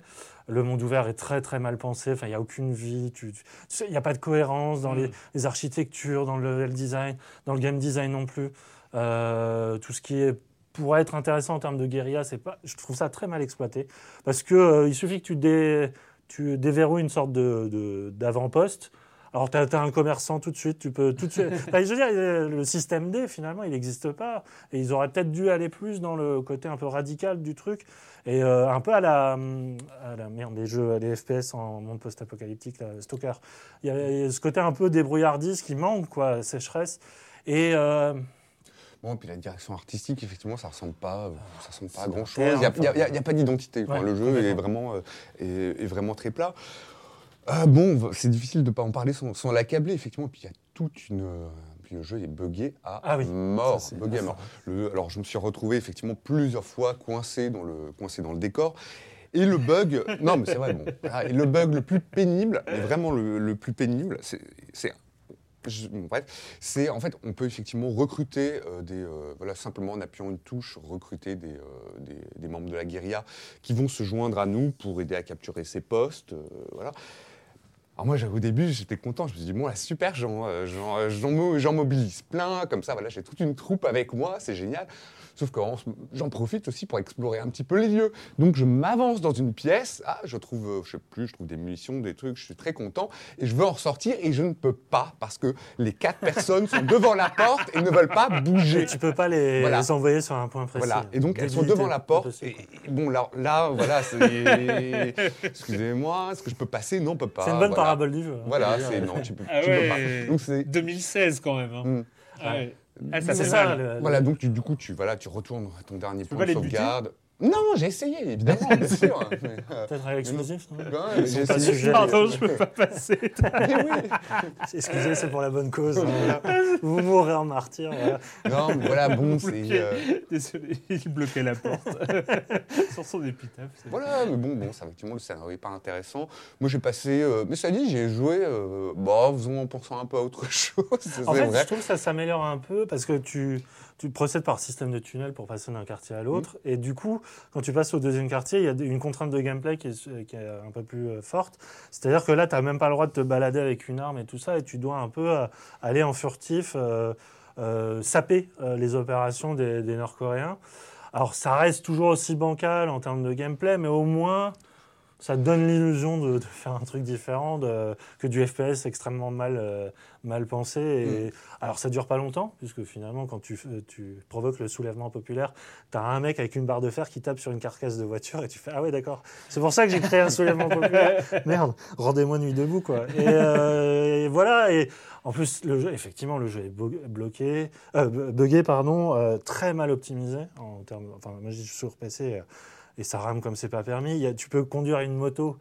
Speaker 4: le monde ouvert est très très mal pensé, enfin il n'y a aucune vie, il n'y a pas de cohérence dans
Speaker 1: Mm.
Speaker 4: les, les architectures, dans le level design, dans le game design non plus. Tout ce qui est pourrait être intéressant en termes de guérilla, c'est pas, je trouve ça très mal exploité parce que il suffit que tu, dé- tu déverrouilles une sorte de- d'avant-poste. Alors, tu as, un commerçant tout de suite, tu peux tout de suite. Enfin, je veux dire, le système D, finalement, il n'existe pas. Et ils auraient peut-être dû aller plus dans le côté un peu radical du truc. Et euh, un peu à la, à la merde, des jeux, les FPS en monde post-apocalyptique, Stalker. Il y a ce côté un peu débrouillardise qui manque, quoi, sécheresse. Et. euh,
Speaker 3: Bon, puis la direction artistique, effectivement, ça ressemble pas, euh, ça ressemble pas à grand chose. Il n'y a, y a- pas d'identité. Enfin,
Speaker 4: Ouais,
Speaker 3: le jeu est vraiment, euh, est, est vraiment très plat. Euh, bon, c'est difficile de pas en parler sans, sans l'accabler, effectivement. Puis il y a toute une. euh, Puis le jeu est buggé à
Speaker 4: Ah oui,
Speaker 3: mort.
Speaker 4: ça,
Speaker 3: buggé à mort. Le- alors, je me suis retrouvé effectivement plusieurs fois coincé dans le, coincé dans le décor. Et le bug, non mais c'est vrai, bon, voilà. et le bug le plus pénible, mais vraiment le, le plus pénible, c'est, c'est- je- bon, bref, c'est en fait, on peut effectivement recruter euh, des, euh, voilà, simplement en appuyant une touche, recruter des, euh, des, des membres de la guérilla qui vont se joindre à nous pour aider à capturer ces postes, voilà. Alors moi, au début, j'étais content. Je me suis dit, bon, là, super, euh, euh, j'en mobilise plein, comme ça, voilà, j'ai toute une troupe avec moi, c'est génial. Sauf que j'en profite aussi pour explorer un petit peu les lieux. Donc, je m'avance dans une pièce, ah, je trouve, euh, je sais plus, je trouve des munitions, des trucs, je suis très content, et je veux en ressortir, et je ne peux pas, parce que les quatre personnes sont devant la porte et ne veulent pas bouger.
Speaker 4: et tu peux pas les,
Speaker 3: Voilà.
Speaker 4: les envoyer sur un point précis.
Speaker 3: Voilà, et donc elles sont devant la porte. Et, et bon, là, là voilà, c'est. Excusez-moi, est-ce que je peux passer? Non, on peut pas.
Speaker 4: C'est une bonne
Speaker 3: voilà.
Speaker 4: parabole du jeu. hein.
Speaker 3: Voilà, c'est. Non, tu peux,
Speaker 1: Ah
Speaker 3: tu peux pas. Donc c'est.
Speaker 1: 2016 quand même. hein.
Speaker 3: Mm.
Speaker 1: Ah ouais. Ah, ça
Speaker 4: C'est
Speaker 1: fait
Speaker 4: ça,
Speaker 1: mal.
Speaker 4: le-
Speaker 3: Voilà, donc tu- du coup, tu, voilà, tu retournes à ton dernier point de sauvegarde. Non, j'ai essayé, évidemment, bien sûr. Mais, euh,
Speaker 4: Peut-être avec l'explosif. non
Speaker 3: ouais, mais j'ai
Speaker 4: pas
Speaker 3: essayé.
Speaker 1: Pardon, je peux pas passer.
Speaker 3: Mais oui.
Speaker 4: Excusez, c'est pour la bonne cause. hein. Vous mourrez en martyr. voilà.
Speaker 3: Non, mais voilà, bon, c'est. Euh,
Speaker 1: Désolé, il bloquait la porte. Sur son épitaphe.
Speaker 3: Voilà, mais bon, bon, ça, effectivement, le scénario n'est pas intéressant. Moi, j'ai passé. euh, mais ça dit, j'ai joué, euh, bah, faisons en pensant un peu à autre chose.
Speaker 4: En fait,
Speaker 3: vrai.
Speaker 4: je trouve que ça s'améliore un peu parce que tu, tu procèdes par système de tunnel pour passer d'un quartier à l'autre. Et du coup, quand tu passes au deuxième quartier, il y a une contrainte de gameplay qui est, qui est un peu plus euh, forte. C'est-à-dire que là, tu n'as même pas le droit de te balader avec une arme et tout ça, et tu dois un peu euh, aller en furtif, euh, euh, saper les opérations des, des Nord-Coréens. Alors, ça reste toujours aussi bancal en termes de gameplay, mais au moins, ça donne l'illusion de, de faire un truc différent, de- que du FPS extrêmement mal, euh, mal pensé. Et, Alors ça dure pas longtemps, puisque finalement, quand tu, euh, tu provoques le soulèvement populaire, tu as un mec avec une barre de fer qui tape sur une carcasse de voiture et tu fais Ah ouais, d'accord. C'est pour ça que j'ai créé un soulèvement populaire. Merde, rendez-moi nuit debout, quoi. Et, euh, et voilà. Et en plus, le jeu, effectivement, le jeu est bloqué, euh, bu- buggé, pardon, très mal optimisé en termes. Enfin, moi, je suis sur PC. Et ça rame comme c'est pas permis. Il y a- tu peux conduire une moto.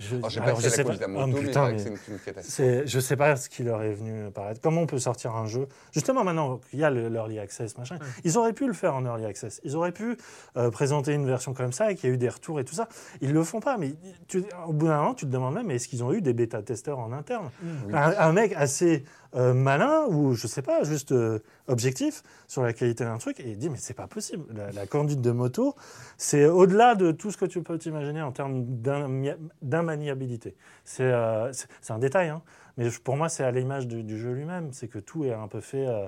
Speaker 4: Je,
Speaker 3: alors,
Speaker 4: sais
Speaker 3: la
Speaker 4: Ah,
Speaker 3: moto,
Speaker 4: putain, mais
Speaker 3: une,
Speaker 4: je sais pas ce qui leur est venu paraître. Comment on peut sortir un jeu? Justement, maintenant qu'il y a le- l'early access, machin, ils auraient pu le faire en early access. Ils auraient pu euh, présenter une version comme ça et qu'il y a eu des retours et tout ça. Ils le font pas. Mais tu- au bout d'un moment, tu te demandes même est-ce qu'ils ont eu des bêta-testeurs en interne?
Speaker 3: Mm.
Speaker 4: un, un mec assez euh, malin ou je sais pas, juste euh, objectif sur la qualité d'un truc et il dit mais c'est pas possible. La, la conduite de moto, c'est au-delà de tout ce que tu peux t'imaginer en termes d'imaniabilité. C'est euh, un détail, hein, mais pour moi c'est à l'image du, du jeu lui-même, c'est que tout est un peu fait euh,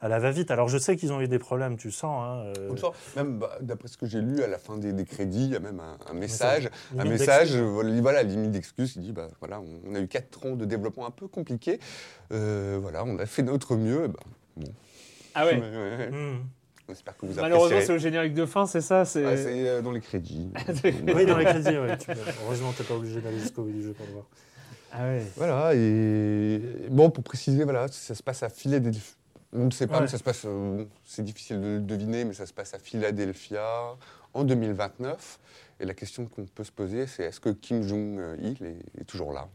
Speaker 4: à la va-vite. Alors je sais qu'ils ont eu des problèmes, tu le sens. hein, euh,
Speaker 3: On le sent. Même bah, d'après ce que j'ai lu, à la fin des, des crédits, il y a même un, un message, un message, euh, voilà, limite d'excuse, qui dit, bah, voilà, on, on a eu 4 ans de développement un peu compliqué, Euh, voilà, on a fait notre mieux, et bah, bon.
Speaker 1: Ah ouais.
Speaker 3: Ouais, ouais, ouais.
Speaker 4: hmm.
Speaker 3: On espère que vous
Speaker 1: Malheureusement, c'est au générique de fin, c'est ça c'est...
Speaker 3: Euh, dans les crédits.
Speaker 4: Oui, dans les crédits, ouais, tu peux- heureusement tu n'es pas obligé d'aller jusqu'au bout du jeu pour le voir.
Speaker 1: Ah ouais.
Speaker 3: Voilà, et bon, pour préciser, voilà, ça se passe à Philadelphie. On ne sait pas,
Speaker 4: Ouais.
Speaker 3: mais ça se passe, euh, c'est difficile de le deviner, mais ça se passe à Philadelphia en 2029. Et la question qu'on peut se poser, c'est est-ce que Kim Jong-il est, est toujours là?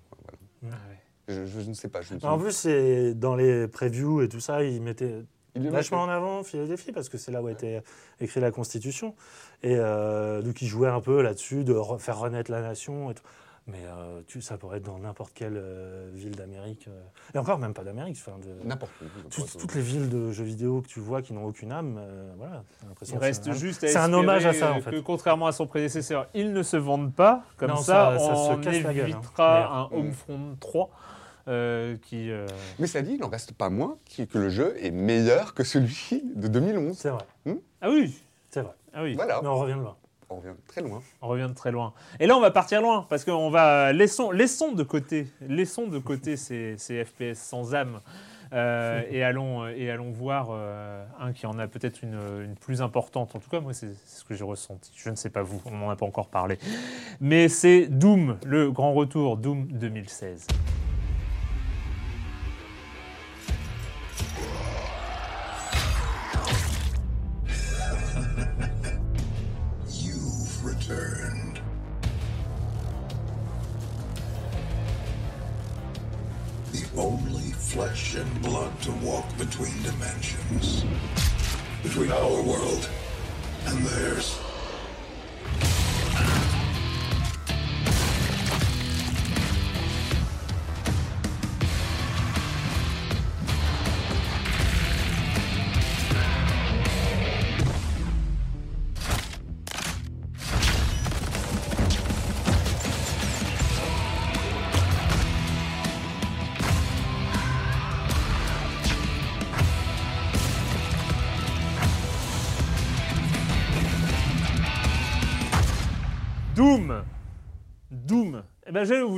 Speaker 3: Voilà.
Speaker 1: Ouais.
Speaker 3: je, je ne sais pas. Je
Speaker 4: En plus, c'est dans les previews et tout ça, ils mettaient
Speaker 3: Il
Speaker 4: vachement en avant Philadelphie parce que c'est là où a été écrite la Constitution. Et euh, donc, ils jouaient un peu là-dessus de re- faire renaître la nation et tout. Mais euh, tu, ça pourrait être dans n'importe quelle euh, ville d'Amérique. euh, et encore, même pas d'Amérique. enfin, de-
Speaker 3: N'importe où.
Speaker 4: tout- toutes les villes de jeux vidéo que tu vois qui n'ont aucune âme, euh, voilà, t'as l'impression
Speaker 1: Il
Speaker 4: que
Speaker 1: reste
Speaker 4: c'est un-
Speaker 1: juste à
Speaker 4: C'est un hommage à ça, en fait.
Speaker 1: Que contrairement à son prédécesseur, ils ne se vendent pas. Comme
Speaker 4: Non,
Speaker 1: ça,
Speaker 4: ça- ça se
Speaker 1: on
Speaker 4: casse la gueule, hein.
Speaker 1: évitera un Homefront 3 euh, qui. euh,
Speaker 3: Mais ça dit, il n'en reste pas moins qui- que le jeu est meilleur que celui de 2011.
Speaker 4: C'est vrai,
Speaker 1: Ah oui
Speaker 4: c'est vrai.
Speaker 1: Ah oui,
Speaker 3: Voilà,
Speaker 4: Mais on revient de loin.
Speaker 3: On revient très loin.
Speaker 1: on revient de très loin. Et là, on va partir loin, parce qu'on va. Laissons, laissons de côté, laissons de côté ces, ces FPS sans âme. euh, et, allons, et allons voir euh, un qui en a peut-être une, une plus importante. En tout cas, moi, c'est ce que j'ai ressenti. Je ne sais pas vous, on n'en a pas encore parlé. Mais c'est Doom, le grand retour, Doom 2016.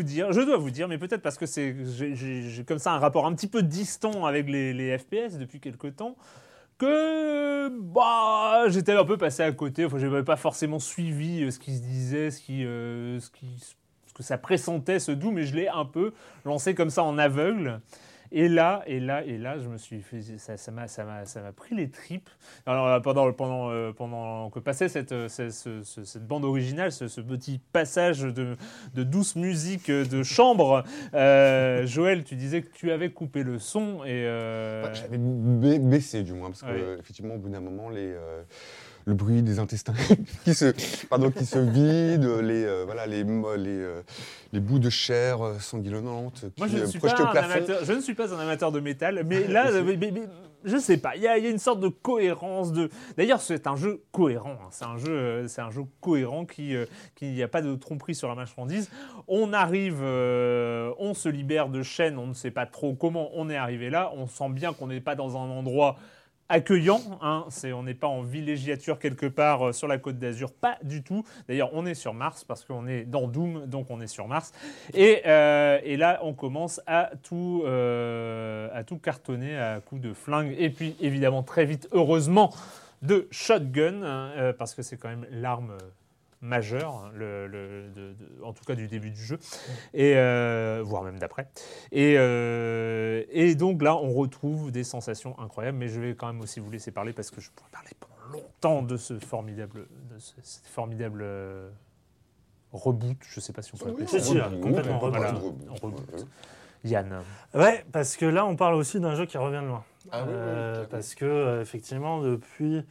Speaker 1: Dire, je dois vous dire, mais peut-être parce que c'est, j'ai, comme ça un rapport un petit peu distant avec les, FPS depuis quelque temps, que bah, j'étais un peu passé à côté. Enfin, je n'avais pas forcément suivi euh, ce qui se disait, ce, qui, euh, ce, qui, ce que ça pressentait ce Doom, mais je l'ai un peu lancé comme ça en aveugle. Et là, et là, et là, je me suis fait, ça, ça m'a, ça m'a, ça m'a pris les tripes. Alors euh, pendant, pendant, euh, pendant que passait cette, euh, ce- ce- ce- cette bande originale, ce, ce petit passage de, de douce musique de chambre, euh, Joël, tu disais que tu avais coupé le son et. euh,
Speaker 3: J'avais ba- baissé du moins, parce que
Speaker 1: Ouais.
Speaker 3: effectivement, au bout d'un moment, les, le bruit des intestins qui se, pardon, qui se vident, les, euh, voilà, les, les, euh, les bouts de chair euh, sanguinolentes qui
Speaker 1: Moi, je ne, suis pas
Speaker 3: au
Speaker 1: un amateur, je ne suis pas un amateur de métal, mais là, mais- mais- mais je sais pas. Il y, a il y a une sorte de cohérence. De... D'ailleurs, c'est un jeu cohérent. hein. C'est un jeu, c'est un jeu cohérent qui, euh, qui n'y a pas de tromperie sur la marchandise. On arrive, euh, on se libère de chaînes. On ne sait pas trop comment on est arrivé là. On sent bien qu'on n'est pas dans un endroit accueillant. Hein. On n'est pas en villégiature quelque part euh, sur la côte d'Azur, pas du tout. D'ailleurs, on est sur Mars parce qu'on est dans Doom, donc on est sur Mars. Et, euh, là, on commence à tout, euh, à tout cartonner à coups de flingue. Et puis, évidemment, très vite, heureusement, de shotgun, hein, parce que c'est quand même l'arme majeure, hein, le, le- de- de- en tout cas du début du jeu, et, euh, voire même d'après. Et, euh, et donc là, on retrouve des sensations incroyables, mais je vais quand même aussi vous laisser parler parce que je pourrais parler pendant longtemps de ce formidable, de ce, cette formidable euh, reboot. Je ne sais pas si on peut appeler ça.
Speaker 3: Reboot,
Speaker 4: complètement
Speaker 3: reboot,
Speaker 1: Voilà. Yann.
Speaker 4: Ouais, parce que là, on parle aussi d'un jeu qui revient de loin.
Speaker 3: Ah oui, oui,
Speaker 4: parce que, effectivement, depuis.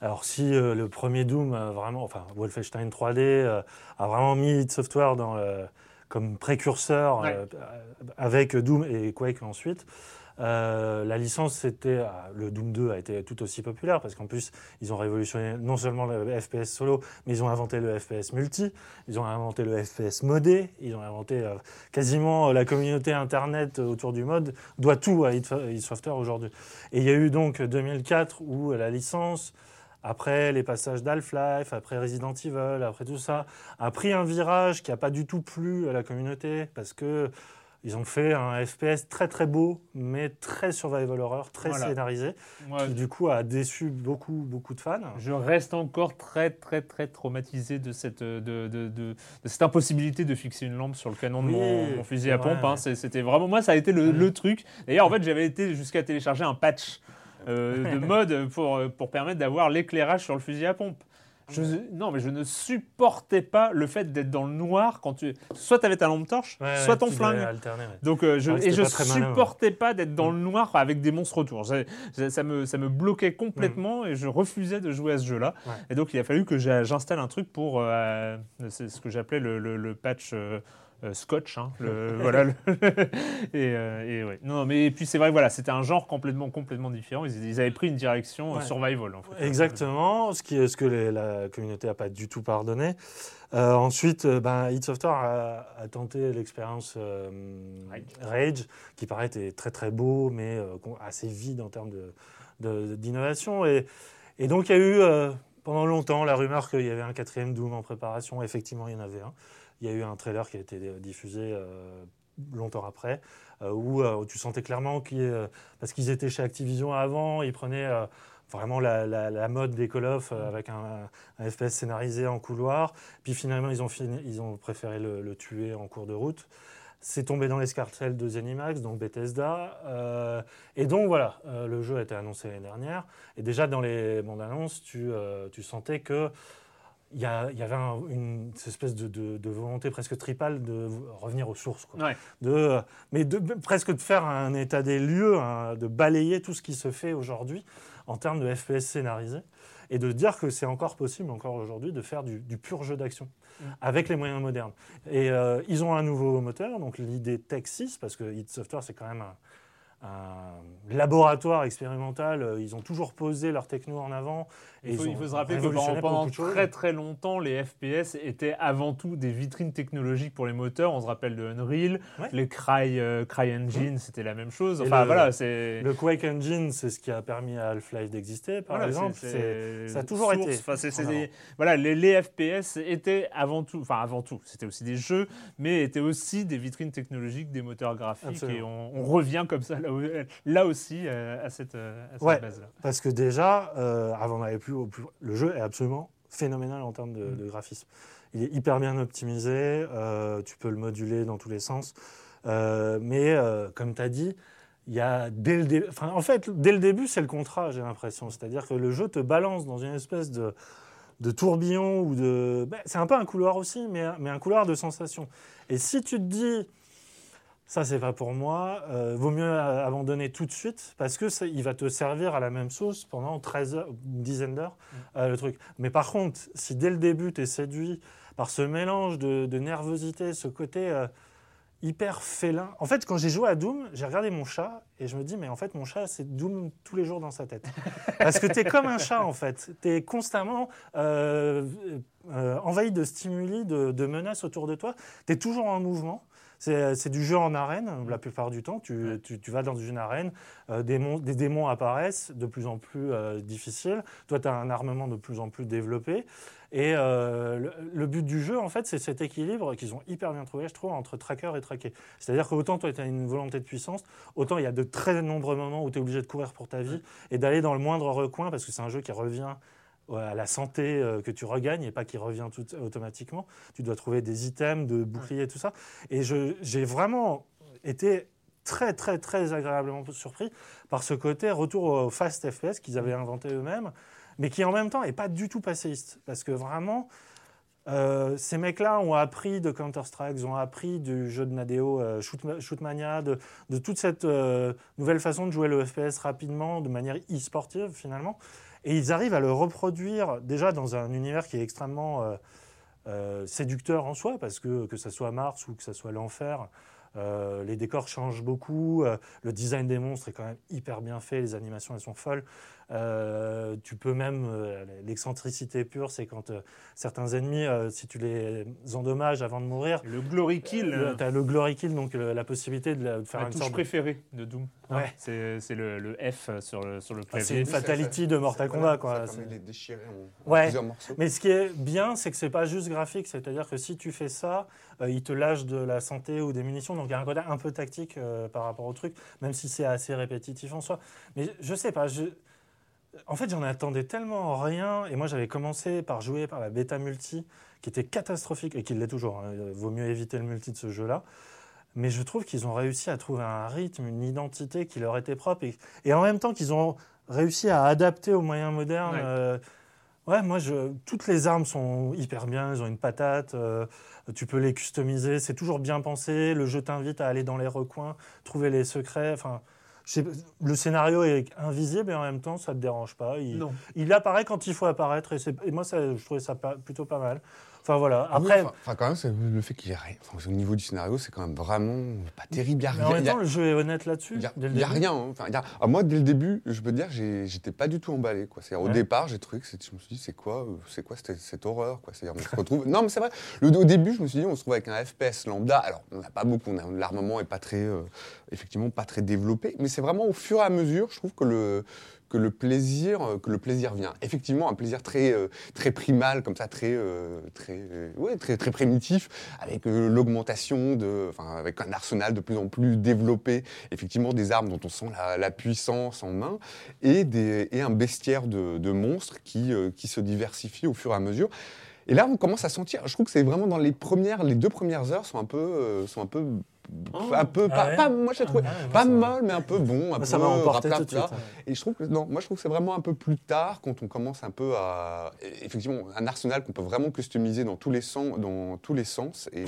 Speaker 4: Alors, si euh, le premier Doom a vraiment. Enfin, Wolfenstein 3D euh, a vraiment mis id Software dans comme précurseur
Speaker 1: Ouais.
Speaker 4: euh, avec Doom et Quake ensuite. euh, la licence, c'était ah, le Doom 2 a été tout aussi populaire parce qu'en plus ils ont révolutionné non seulement le FPS solo, mais ils ont inventé le FPS multi, ils ont inventé le FPS modé, ils ont inventé euh, quasiment euh, la communauté internet autour du mode doit tout à id Software aujourd'hui. Et il y a eu donc 2004 où la licence après les passages d'Half-Life, après Resident Evil, après tout ça, a pris un virage qui n'a pas du tout plu à la communauté parce que ils ont fait un FPS très très beau, mais très survival horror, très
Speaker 1: Voilà.
Speaker 4: scénarisé, qui du coup a déçu beaucoup beaucoup de fans.
Speaker 1: je reste encore très, très, très traumatisé de cette, de, de- de- de cette impossibilité de fixer une lampe sur le canon de
Speaker 4: Oui,
Speaker 1: mon, mon fusil à pompe. hein.
Speaker 4: ouais.
Speaker 1: C'était vraiment, moi, ça a été le, le truc. D'ailleurs, en fait, j'avais été jusqu'à télécharger un patch euh, de mode pour, pour permettre d'avoir l'éclairage sur le fusil à pompe. Je, non, mais je ne supportais pas le fait d'être dans le noir quand tu. Soit tu avais ta lampe torche,
Speaker 4: Ouais,
Speaker 1: soit
Speaker 4: ouais,
Speaker 1: ton flingue.
Speaker 4: devais alterner, ouais.
Speaker 1: Donc, euh, je, et je
Speaker 4: malin, ouais.
Speaker 1: supportais pas d'être dans le noir avec des monstres autour. Ça, me, ça me bloquait complètement et je refusais de jouer à ce jeu-là. Et donc, il a fallu que j'installe un truc pour. euh, c'est ce que j'appelais le, le- le patch. euh, euh, scotch, hein, le- voilà. le- et, euh, et ouais. Non, mais et puis c'est vrai, voilà, c'était un genre complètement, complètement différent. Ils, ils avaient pris une direction euh,
Speaker 4: Ouais.
Speaker 1: survival. En fait.
Speaker 4: Exactement, ce, qui est, ce que les- la communauté n'a pas du tout pardonné. Euh, ensuite, ben, Software a, a tenté l'expérience Rage. qui paraît était très très beau, mais assez vide en termes de- de- d'innovation. et, et donc, il y a eu pendant longtemps la rumeur qu'il y avait un quatrième Doom en préparation. Effectivement, il y en avait un. Il y a eu un trailer qui a été diffusé euh, longtemps après, euh, où euh, tu sentais clairement qu'ils, euh, parce qu'ils étaient chez Activision avant, ils prenaient euh, vraiment la, la- la mode des Call of euh, avec un, un FPS scénarisé en couloir. Puis finalement, ils ont, fini- ils ont préféré le, le tuer en cours de route. C'est tombé dans l'escarcelle de Zenimax, donc Bethesda. euh, et donc voilà, euh, le jeu a été annoncé l'année dernière. Et déjà dans les bandes annonces, tu, euh, tu sentais que il y, avait un- une cette espèce de, de- de volonté presque tripale de revenir aux sources. quoi.
Speaker 1: Ouais.
Speaker 4: De, mais de, presque de faire un état des lieux, hein, de balayer tout ce qui se fait aujourd'hui en termes de FPS scénarisé et de dire que c'est encore possible, encore aujourd'hui, de faire du, du pur jeu d'action avec les moyens modernes. Et euh, ils ont un nouveau moteur, donc l'idée Tech 6, parce que id Software, c'est quand même un, un laboratoire expérimental. Euh, Ils ont toujours posé leur techno en avant. Et
Speaker 1: Il faut, il se rappeler que pendant, très très longtemps, les FPS étaient avant tout des vitrines technologiques pour les moteurs. On se rappelle de Unreal,
Speaker 4: Ouais.
Speaker 1: les Cry, euh, Cry Engine, c'était la même chose. Enfin
Speaker 4: le-
Speaker 1: voilà, c'est.
Speaker 4: Le Quake Engine, c'est ce qui a permis à Half-Life d'exister, par
Speaker 1: Voilà,
Speaker 4: exemple.
Speaker 1: c'est-
Speaker 4: C'est-
Speaker 1: c'est
Speaker 4: ça a toujours
Speaker 1: source,
Speaker 4: été
Speaker 1: enfin, c'est- des- voilà, les, les FPS étaient avant tout, enfin avant tout, c'était aussi des jeux, mais étaient aussi des vitrines technologiques, des moteurs graphiques,
Speaker 4: Absolument.
Speaker 1: et on, on revient comme ça là, là aussi euh, à cette, euh, à cette
Speaker 4: Ouais.
Speaker 1: base-là.
Speaker 4: Parce que déjà, euh, avant d'aller plus plus- le jeu est absolument phénoménal en termes de,
Speaker 1: Mm.
Speaker 4: de graphisme. Il est hyper bien optimisé, euh, tu peux le moduler dans tous les sens. Euh, mais euh, comme tu as dit, il y a dès le dé- enfin, en fait, dès le début, c'est le contrat, j'ai l'impression. C'est-à-dire que le jeu te balance dans une espèce de, de tourbillon ou de. ben, c'est un peu un couloir aussi, mais, mais un couloir de sensations. Et si tu te dis, ça, c'est pas pour moi, euh, vaut mieux euh, avant donner tout de suite parce que il va te servir à la même sauce pendant 13 heures, une dizaine d'heures, euh, le truc. Mais par contre, si dès le début, tu es séduit par ce mélange de, de nervosité, ce côté euh, hyper félin. En fait, quand j'ai joué à Doom, j'ai regardé mon chat et je me dis, mais en fait, mon chat, c'est Doom tous les jours dans sa tête. Parce que tu es comme un chat, en fait. Tu es constamment envahi de stimuli, de, de menaces autour de toi. Tu es toujours en mouvement. C'est c'est du jeu en arène, la plupart du temps. Tu, tu- tu vas dans une arène, euh, des, des démons apparaissent de plus en plus euh, difficiles. Toi, tu as un armement de plus en plus développé. Et euh, le, le but du jeu, en fait, c'est cet équilibre qu'ils ont hyper bien trouvé, je trouve, entre tracker et traqué. C'est-à-dire qu'autant toi, tu as une volonté de puissance, autant il y a de très nombreux moments où tu es obligé de courir pour ta vie et d'aller dans le moindre recoin, parce que c'est un jeu qui revient à la santé euh, que tu regagnes et pas qui revient tout automatiquement. Tu dois trouver des items, de boucliers, tout ça. Et j'ai vraiment été très, très, très agréablement surpris par ce côté retour au fast FPS qu'ils avaient inventé eux-mêmes, mais qui en même temps n'est pas du tout passéiste. Parce que vraiment, euh, ces mecs-là ont appris de Counter-Strike, ont appris du jeu de Nadeo, euh, Shoot- Shootmania, de, toute cette nouvelle façon de jouer le FPS rapidement, de manière e-sportive finalement. Et ils arrivent à le reproduire déjà dans un univers qui est extrêmement euh, euh, séducteur en soi, parce que que ce soit Mars ou que ce soit l'enfer, euh, les décors changent beaucoup, euh, le design des monstres est quand même hyper bien fait, les animations elles sont folles. Euh, tu peux même, euh, l'excentricité pure, c'est quand euh, certains ennemis, euh, si tu les endommages avant de mourir,
Speaker 1: Le glory kill,
Speaker 4: tu as le glory kill, donc la possibilité de, la- de faire
Speaker 1: la
Speaker 4: une
Speaker 1: touche
Speaker 4: sorte
Speaker 1: préférée de Doom.
Speaker 4: Ouais.
Speaker 1: Hein, C'est c'est le, le F sur le, sur le
Speaker 4: Ah, c'est
Speaker 1: clavier.
Speaker 4: une fatality de Mortal Kombat. Quoi.
Speaker 3: Ça
Speaker 4: C'est-
Speaker 3: permet les déchirer en, en
Speaker 4: Ouais.
Speaker 3: plusieurs morceaux.
Speaker 4: Mais ce qui est bien, c'est que c'est pas juste graphique, c'est-à-dire que si tu fais ça, euh, il te lâche de la santé ou des munitions, donc il y a un côté un peu tactique euh, par rapport au truc, même si c'est assez répétitif en soi. Mais je sais pas, je... en fait j'en attendais tellement rien, et moi j'avais commencé par jouer par la bêta multi, qui était catastrophique, et qui l'est toujours, hein, il vaut mieux éviter le multi de ce jeu-là. Mais je trouve qu'ils ont réussi à trouver un rythme, une identité qui leur était propre, et, et en même temps qu'ils ont réussi à adapter aux moyens modernes.
Speaker 1: Ouais.
Speaker 4: euh, Ouais, moi, je, toutes les armes sont hyper bien, elles ont une patate, euh, tu peux les customiser, c'est toujours bien pensé, le jeu t'invite à aller dans les recoins, trouver les secrets, enfin... Le scénario est invisible et en même temps, ça ne te dérange pas. Il,
Speaker 1: Non.
Speaker 4: il apparaît quand il faut apparaître et, moi, ça, je trouvais ça pas- plutôt pas mal. Enfin voilà.
Speaker 3: Ah oui,
Speaker 4: Après,
Speaker 3: enfin, quand même, c'est le fait qu'il y ait rien. enfin, au niveau du scénario, c'est quand même vraiment pas terrible. Il y a
Speaker 4: mais en
Speaker 3: rien.
Speaker 4: même
Speaker 3: a-
Speaker 4: temps, le jeu est honnête là-dessus.
Speaker 3: Il n'y a,
Speaker 4: dès le
Speaker 3: il y a rien. hein. Enfin, il y a- ah, moi, dès le début, je peux te dire, j'étais pas du tout emballé. Quoi. C'est-à-dire, Au
Speaker 4: Ouais.
Speaker 3: départ, j'ai trouvé que je me suis dit, c'est quoi, euh, c'est quoi cette, cette horreur quoi. C'est-à-dire, on se retrouve. non, mais c'est vrai. Le, au début, je me suis dit, on se trouve avec un FPS lambda. Alors, on n'a pas beaucoup. L'armement est pas très, euh, effectivement, pas très développé. Mais c'est vraiment au fur et à mesure, je trouve que le que le plaisir euh, que le plaisir vient. Effectivement un plaisir très euh, très primal comme ça très euh, très ouais, très très primitif avec l'augmentation de enfin avec un arsenal de plus en plus développé. Effectivement des armes dont on sent la, puissance en main et des et un bestiaire de, monstres qui qui se diversifie au fur et à mesure. Et là on commence à sentir je trouve que c'est vraiment dans les premières les deux premières heures sont un peu sont un peu un peu
Speaker 4: Ah
Speaker 3: pas,
Speaker 4: ouais
Speaker 3: pas- moi j'ai trouvé
Speaker 4: Ah ouais,
Speaker 3: pas mal mais un peu bon un peu
Speaker 4: ça m'a emporté tout de
Speaker 3: raplapla.
Speaker 4: suite.
Speaker 3: et je trouve que non, moi je trouve que c'est vraiment un peu plus tard quand on commence un peu à effectivement un arsenal qu'on peut vraiment customiser dans tous les sens, dans tous les sens et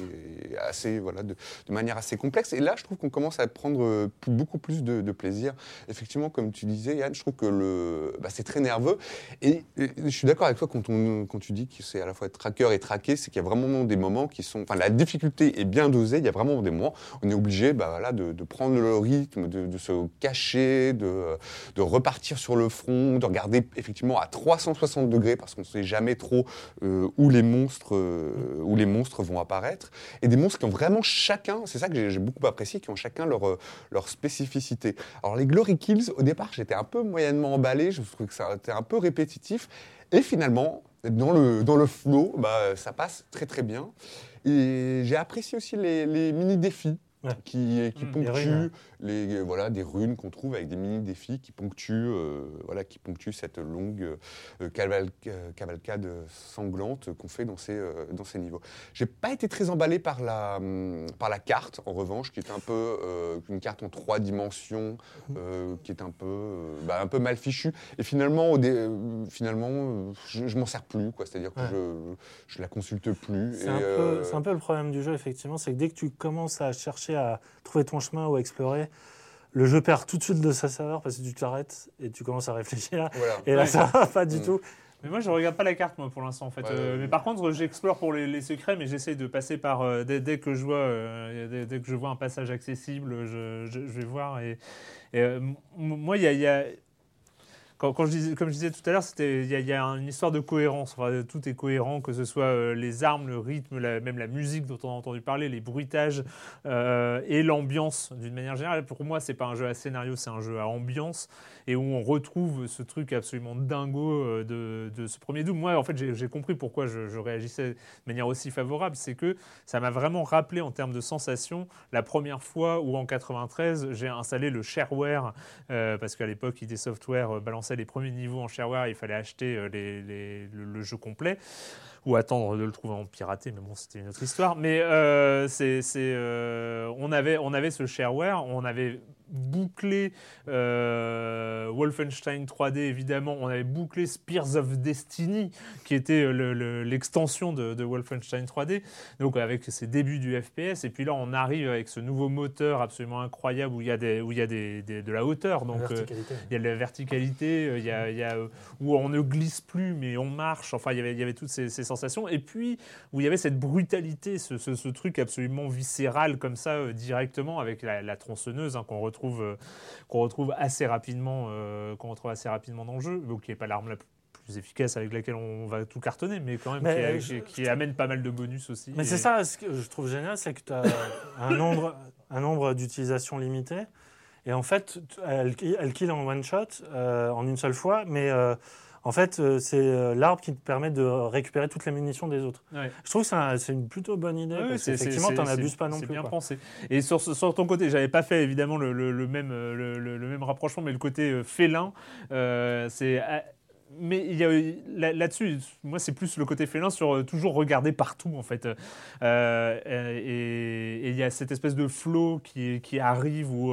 Speaker 3: assez voilà de, de manière assez complexe. Et là, je trouve qu'on commence à prendre euh, beaucoup plus de, de plaisir. Effectivement, comme tu disais, Yann, je trouve que le bah, c'est très nerveux. Et, et je suis d'accord avec toi quand on quand tu dis que c'est à la fois tracker et traqué, c'est qu'il y a vraiment des moments qui sont, enfin la difficulté est bien dosée. Il y a vraiment des moments on est obligé, bah voilà, de, prendre le rythme, de, se cacher, de repartir sur le front, de regarder effectivement à 360 degrés parce qu'on ne sait jamais trop euh, où les monstres euh, où les monstres vont apparaître et des monstres qui ont vraiment chacun, c'est ça que j'ai j'ai beaucoup apprécié, qui ont chacun leur euh, leur spécificité. Alors les Glory Kills, au départ, j'étais un peu moyennement emballé, je trouvais que ça était un peu répétitif et finalement dans le dans le flow, bah ça passe très très bien. Et j'ai apprécié aussi les, les mini défis.
Speaker 4: Ouais.
Speaker 3: Qui, qui
Speaker 1: Mm,
Speaker 4: les
Speaker 3: ponctuent
Speaker 4: runes,
Speaker 3: les voilà des runes qu'on trouve avec des mini défis qui ponctuent euh, voilà qui ponctuent cette longue euh, caval- euh, cavalcade sanglante qu'on fait dans ces euh, dans ces niveaux. J'ai pas été très emballé par la hum, par la carte en revanche qui est un peu euh, une carte en trois dimensions euh, qui est un peu euh, bah, un peu mal fichue et finalement au dé- euh, finalement euh, je, je m'en sers plus quoi c'est-à-dire que
Speaker 4: Ouais.
Speaker 3: je je la consulte plus
Speaker 4: C'est un,
Speaker 3: euh,
Speaker 4: un peu le problème du jeu, effectivement, c'est que dès que tu commences à chercher à trouver ton chemin ou à explorer, le jeu perd tout de suite de sa saveur parce que tu t'arrêtes et tu commences à réfléchir.
Speaker 3: Voilà.
Speaker 4: Et là,
Speaker 1: Ouais.
Speaker 4: ça va pas du
Speaker 3: Mm.
Speaker 4: tout.
Speaker 1: Mais moi, je regarde pas la carte, moi, pour l'instant, en fait.
Speaker 3: Ouais,
Speaker 1: Euh,
Speaker 3: ouais.
Speaker 1: mais par contre, j'explore pour les, les secrets, mais j'essaie de passer par euh, dès, dès que je vois euh, dès, dès que je vois un passage accessible, je, je- je vais voir. Et, euh, moi, il y a, il y a- comme je disais tout à l'heure, il y, a- une histoire de cohérence. Tout est cohérent, que ce soit euh, les armes, le rythme, même la musique dont on a entendu parler, les bruitages euh, et l'ambiance d'une manière générale. Pour moi, c'est pas un jeu à scénario, c'est un jeu à ambiance et où on retrouve ce truc absolument dingo euh, de, ce premier Doom. Moi, en fait, j'ai compris pourquoi je, réagissais de manière aussi favorable. C'est que ça m'a vraiment rappelé en termes de sensation la première fois où en 93, j'ai installé le shareware parce qu'à l'époque, ID Software euh, les premiers niveaux en shareware. Il fallait acheter euh, les- les- le, le jeu complet ou attendre de le trouver en piraté, mais bon, c'était une autre histoire. Mais euh, c'est, c'est, euh, on, avait, on avait ce shareware, on avait bouclé euh, Wolfenstein 3D, évidemment, on avait bouclé Spears of Destiny, qui était le- le- l'extension de, de Wolfenstein 3D, donc avec ses débuts du FPS, et puis là, on arrive avec ce nouveau moteur absolument incroyable où il y a, des, où il y a des, des- de la hauteur. Donc, euh, il y a de la verticalité, il y a, il y a, où on ne glisse plus mais on marche. Enfin, il y avait, il y avait toutes ces, ces sensations. Et puis où il y avait cette brutalité, ce, ce- ce truc absolument viscéral comme ça euh, directement avec la, la tronçonneuse hein, qu'on retrouve, euh, qu'on retrouve assez rapidement, euh, qu'on retrouve assez rapidement dans le jeu. Donc qui n'est pas l'arme la plus efficace avec laquelle on va tout cartonner, mais quand même
Speaker 4: Mais,
Speaker 1: qui, a-
Speaker 4: je-
Speaker 1: qui- qui amène pas mal de bonus aussi.
Speaker 4: Mais
Speaker 1: Et-
Speaker 4: c'est ça, ce que je trouve génial, c'est que tu as un nombre, un nombre d'utilisations limité. Et en fait, elle, elle kill en one shot, euh, en une seule fois, mais euh, en fait, euh, c'est euh, l'arbre qui te permet de récupérer toutes les munitions des autres.
Speaker 1: Ouais.
Speaker 4: Je trouve que c'est un- c'est une plutôt bonne idée,
Speaker 1: Ouais,
Speaker 4: parce
Speaker 1: c'est-
Speaker 4: qu'effectivement,
Speaker 1: c'est-
Speaker 4: tu n'en
Speaker 1: c'est-
Speaker 4: abuses pas non
Speaker 1: C'est
Speaker 4: plus.
Speaker 1: bien
Speaker 4: quoi.
Speaker 1: pensé. Et sur, ton côté, j'avais pas fait évidemment le, le- le même, euh, le, même rapprochement, mais le côté félin, c'est. Mais là-dessus, moi c'est plus le côté félin sur euh, toujours regarder partout en fait. Euh, euh, et il y a cette espèce de flow qui, arrive où,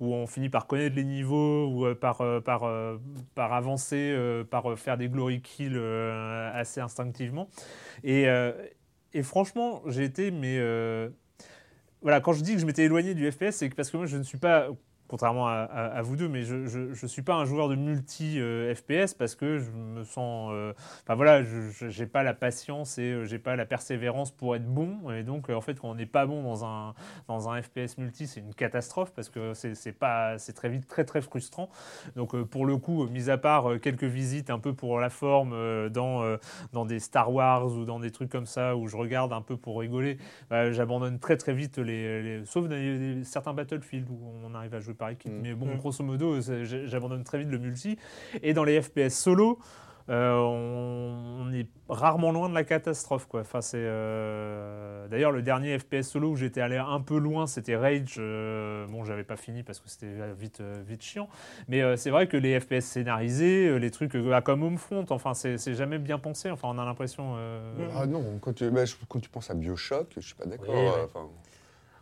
Speaker 1: on finit par connaître les niveaux, ou par, par, par avancer, par faire des glory kills assez instinctivement. Et, franchement, j'ai été, mais voilà, quand je dis que je m'étais éloigné du FPS, c'est parce que moi, je ne suis pas, contrairement à, vous deux, mais je ne suis pas un joueur de multi euh, FPS parce que je me sens, euh, enfin voilà, je n'ai pas la patience et euh, j'ai pas la persévérance pour être bon. Et donc, euh, en fait, quand on n'est pas bon dans un dans un FPS multi, c'est une catastrophe parce que c'est pas, c'est très vite très très frustrant. Donc, pour le coup, mis à part quelques visites un peu pour la forme dans dans des Star Wars ou dans des trucs comme ça où je regarde un peu pour rigoler, bah, j'abandonne très très vite les, les- sauf dans certains Battlefield où on arrive à jouer par équipe.
Speaker 3: Mm.
Speaker 1: Mais bon,
Speaker 4: Mm.
Speaker 1: grosso modo, j'abandonne très vite le multi. Et dans les FPS solo, euh, on, on est rarement loin de la catastrophe. Quoi. Enfin, c'est, euh, D'ailleurs, le dernier FPS solo où j'étais allé un peu loin, c'était Rage. Euh, bon, j'avais pas fini parce que c'était vite, euh, vite chiant. Mais euh, c'est vrai que les FPS scénarisés, les trucs euh, comme Homefront, enfin, c'est jamais bien pensé. Enfin, on a l'impression. euh,
Speaker 3: Ah non, quand tu, bah, quand tu penses à Bioshock, je suis pas d'accord.
Speaker 4: Oui.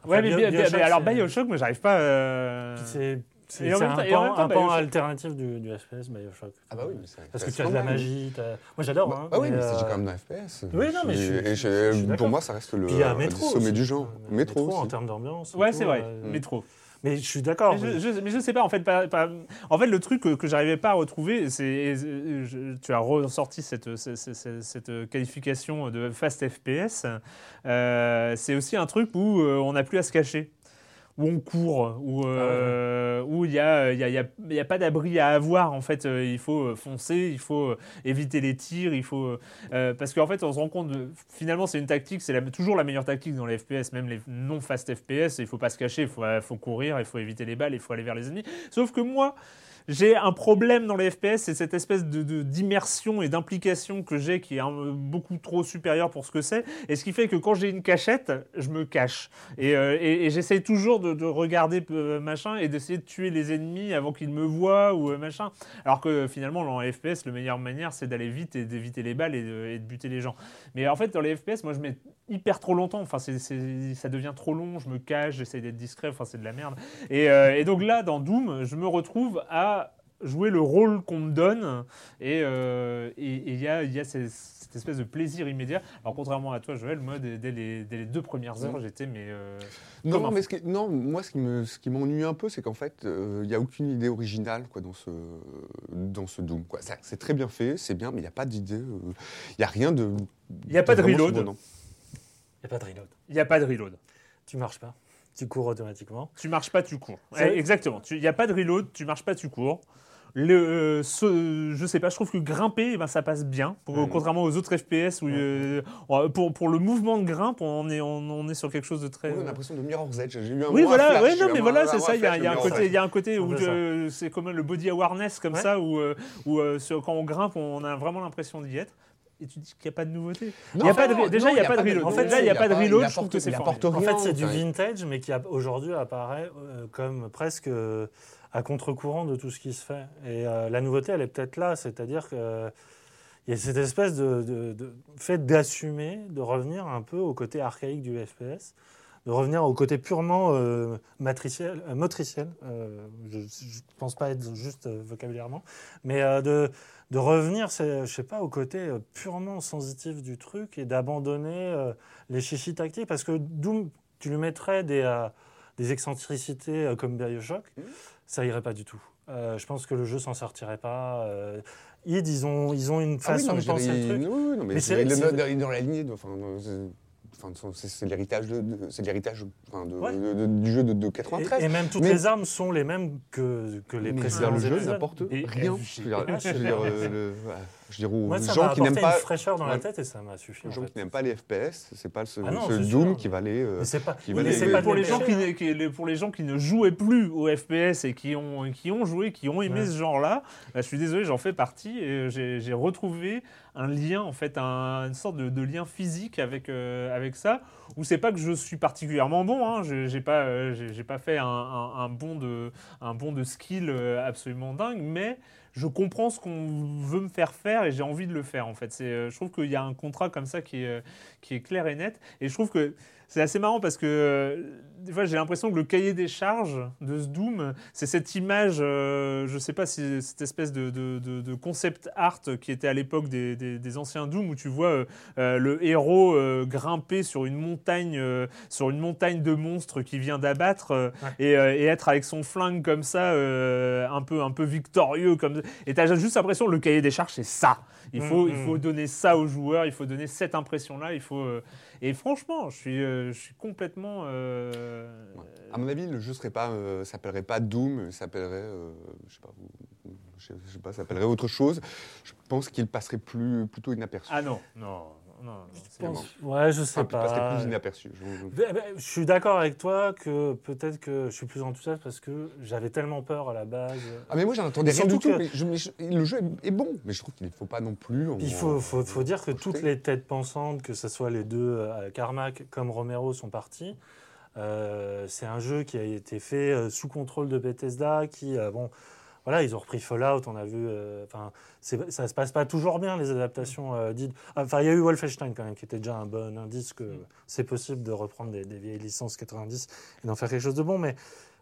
Speaker 3: Euh, enfin,
Speaker 1: Ouais, mais,
Speaker 4: Bio-
Speaker 1: Bio-
Speaker 4: Bioshock,
Speaker 1: mais alors Bioshock, moi, j'arrive pas. euh,
Speaker 4: C'est un
Speaker 1: temps-
Speaker 4: pan, un alternatif du, du FPS, Bioshock.
Speaker 3: Ah bah oui, mais c'est
Speaker 4: Parce que tu as de la magie. t'as- Moi, j'adore.
Speaker 3: Bah,
Speaker 4: hein,
Speaker 3: ah oui, mais,
Speaker 4: mais,
Speaker 3: c'est
Speaker 4: euh,
Speaker 3: quand même un FPS.
Speaker 4: oui, non, mais je suis-
Speaker 3: Et
Speaker 4: je-
Speaker 3: je-
Speaker 4: je suis
Speaker 3: pour moi, ça reste le,
Speaker 4: Puis il y a
Speaker 3: le
Speaker 4: Métro
Speaker 3: sommet
Speaker 4: aussi.
Speaker 3: du genre.
Speaker 4: Euh,
Speaker 3: Métro,
Speaker 4: en termes d'ambiance.
Speaker 1: Ouais, c'est vrai,
Speaker 4: euh,
Speaker 1: métro.
Speaker 4: Mais je suis d'accord.
Speaker 1: Mais je, je sais pas, en fait, pas- pas- en fait, le truc que, que j'arrivais pas à retrouver, c'est, tu as ressorti cette, cette, cette- cette qualification de fast FPS, euh, c'est aussi un truc où euh, on n'a plus à se cacher, où on court, où euh, où il y a, y a, il y a- il y a pas d'abri à avoir, en fait, euh, il faut euh, foncer, il faut euh, éviter les tirs, il faut, euh, parce qu'en fait, on se rend compte, finalement, c'est une tactique, c'est toujours la meilleure tactique dans les FPS, même les non fast FPS, il faut pas se cacher, il faut, euh, faut courir, il faut éviter les balles, il faut aller vers les ennemis. Sauf que moi, j'ai un problème dans les FPS, c'est cette espèce de, d'immersion et d'implication que j'ai qui est beaucoup trop supérieure pour ce que c'est. Et ce qui fait que quand j'ai une cachette, je me cache. Et, euh, j'essaye toujours de, de regarder euh, machin et d'essayer de tuer les ennemis avant qu'ils me voient ou euh, machin. Alors que finalement, dans les FPS, la meilleure manière, c'est d'aller vite et d'éviter les balles et de, buter les gens. Mais en fait, dans les FPS, moi, je mets hyper trop longtemps. Enfin, ça devient trop long. Je me cache, j'essaye d'être discret. Enfin, c'est de la merde. Et, euh, et donc là, dans Doom, je me retrouve à jouer le rôle qu'on me donne et euh, et- et il y a, il y a ces- cette espèce de plaisir immédiat. Alors contrairement à toi, Joël, moi dès, dès les, dès les deux premières heures, j'étais mais euh,
Speaker 3: Non, mais
Speaker 1: fou.
Speaker 3: ce qui- non, moi, ce qui me- ce qui m'ennuie un peu, c'est qu'en fait, euh, il n'y a aucune idée originale quoi, dans, ce, dans ce Doom. quoi. C'est c'est très bien fait, c'est bien, mais il n'y a pas d'idée. euh, Il n'y a rien de.
Speaker 1: Il y a pas de reload.
Speaker 4: Il n'y a pas de reload.
Speaker 1: il n'y a pas de reload.
Speaker 4: Tu marches pas. Tu cours automatiquement.
Speaker 1: Tu marches pas, tu cours. Eh, exactement. Il n'y a pas de reload, tu marches pas, tu cours. Le, euh, ce- je sais pas, je trouve que grimper, eh ben, ça passe bien. Pour-. Contrairement aux autres FPS où euh, pour, pour le mouvement de grimpe, on est, on, on est sur quelque chose de très.
Speaker 3: Oui, on a l'impression de Mirror's Edge. J'ai eu un
Speaker 1: Oui, voilà,
Speaker 3: flash,
Speaker 1: ouais, non, mais voilà, c'est ça. Il y, a- y un côté,
Speaker 3: Mirror's
Speaker 1: il y a un côté où
Speaker 4: C'est
Speaker 1: euh, comme le body awareness comme
Speaker 4: Ouais.
Speaker 1: ça, où, euh, où euh, sur- quand on grimpe, on a vraiment l'impression d'y être. Et tu dis qu'il n'y a pas de nouveauté.
Speaker 3: Non,
Speaker 1: il y a pas de,
Speaker 3: non,
Speaker 1: déjà,
Speaker 3: non,
Speaker 1: il n'y a, pas de reload.
Speaker 4: En fait,
Speaker 1: déjà, il n'y a pas de reload. Je trouve que c'est
Speaker 4: En fait, c'est du vintage, mais qui aujourd'hui apparaît euh, comme presque euh, à contre-courant de tout ce qui se fait. Et euh, la nouveauté, elle est peut-être là, c'est-à-dire qu'il y a cette espèce de, fait d'assumer, de revenir un peu au côté archaïque du FPS, de revenir au côté purement euh, matriciel, euh, motriciel. euh, je ne pense pas être juste vocabulairement, mais de, de revenir, je sais pas, au côté purement sensitif du truc et d'abandonner les chichis tactiques, parce que Doom, tu lui mettrais des, des excentricités comme Bioshock,
Speaker 3: Mhm.
Speaker 4: Ça irait pas du tout. Euh, je pense que le jeu s'en sortirait pas. Euh, id, ils ont, ils ont une
Speaker 3: Ah oui,
Speaker 4: façon
Speaker 3: non,
Speaker 4: de penser le truc.
Speaker 3: oui, non, mais
Speaker 4: Mais
Speaker 3: c'est dans, la lignée. de- Enfin, c'est- l'héritage de, de- c'est l'héritage
Speaker 4: Ouais.
Speaker 3: du jeu de, de 93.
Speaker 4: Et, et même toutes
Speaker 3: Mais-
Speaker 4: les armes sont les mêmes que, que les précédents
Speaker 3: le jeu n'apporte rien. Je euh, dire, aux
Speaker 4: Moi, ça
Speaker 3: gens qui n'aiment pas,
Speaker 4: une fraîcheur dans la tête et ça m'a suffi.
Speaker 3: aux
Speaker 4: en
Speaker 3: gens
Speaker 4: fait.
Speaker 3: qui n'aiment pas les FPS, c'est pas ce,
Speaker 4: Ah non,
Speaker 3: ce Doom
Speaker 4: sûr.
Speaker 3: qui va les. euh,
Speaker 4: pas,
Speaker 3: qui
Speaker 4: oui,
Speaker 3: va
Speaker 4: mais
Speaker 3: les-
Speaker 4: c'est
Speaker 3: mais
Speaker 4: pas
Speaker 1: pour les, gens qui, ne- qui- les- pour les gens qui ne jouaient plus au FPS et qui ont, qui ont joué, qui ont aimé
Speaker 4: Ouais.
Speaker 1: ce genre-là, bah, je suis désolé, j'en fais partie et j'ai retrouvé un lien, en fait, un- une sorte de, de lien physique avec, euh, avec ça, où c'est pas que je suis particulièrement bon, hein, je- j'ai pas, euh, j'ai pas fait un, un, un bond de, un bond de skill euh, absolument dingue, mais je comprends ce qu'on veut me faire faire et j'ai envie de le faire en fait. Euh, je trouve qu'il y a un contrat comme ça qui est, euh, qui est clair et net et je trouve que c'est assez marrant parce que euh, des fois j'ai l'impression que le cahier des charges de ce Doom, c'est cette image, euh, je sais pas si cette espèce de, de- de- de concept art qui était à l'époque des, des- des anciens Doom où tu vois euh, euh, le héros euh, grimper sur une montagne, sur une montagne de monstres qui vient d'abattre
Speaker 4: Ouais.
Speaker 1: et, et être avec son flingue comme ça, un peu un peu victorieux comme et t'as juste l'impression que le cahier des charges c'est ça. Il
Speaker 4: Mm,
Speaker 1: faut, il
Speaker 4: mm.
Speaker 1: faut donner ça aux joueurs, il faut donner cette impression-là, il faut. Et franchement, je suis, euh, je suis complètement. euh,
Speaker 3: À mon avis, le jeu serait pas, euh, s'appellerait pas Doom, il s'appellerait, euh, je sais pas, ou- je sais, je sais pas, s'appellerait autre chose. Je pense qu'il passerait plus, plutôt inaperçu.
Speaker 1: Ah non, non, non. non, c'est
Speaker 3: bon.
Speaker 1: bon.
Speaker 4: Ouais, je sais
Speaker 3: Enfin,
Speaker 4: pas.
Speaker 3: plus inaperçu. Je-
Speaker 4: Ben, ben, Je suis d'accord avec toi que peut-être que je suis plus enthousiaste parce que j'avais tellement peur à la base.
Speaker 3: Ah mais moi j'en attendais rien du tout.
Speaker 4: que-
Speaker 3: mais je- mais je- le jeu est, est bon, mais je trouve qu'il ne faut pas non plus.
Speaker 4: il faut, faut, faut dire que toutes les têtes pensantes, que ce soit les deux, euh, Carmack comme Romero, sont partis. Euh, c'est un jeu qui a été fait euh, sous contrôle de Bethesda, qui, euh, bon, voilà, ils ont repris Fallout, on a vu, euh, enfin, c'est- ça se passe pas toujours bien les adaptations euh, dites. Enfin, il y a eu Wolfenstein quand même, qui était déjà un bon indice que c'est possible de reprendre des, des vieilles licences 90 et d'en faire quelque chose de bon, mais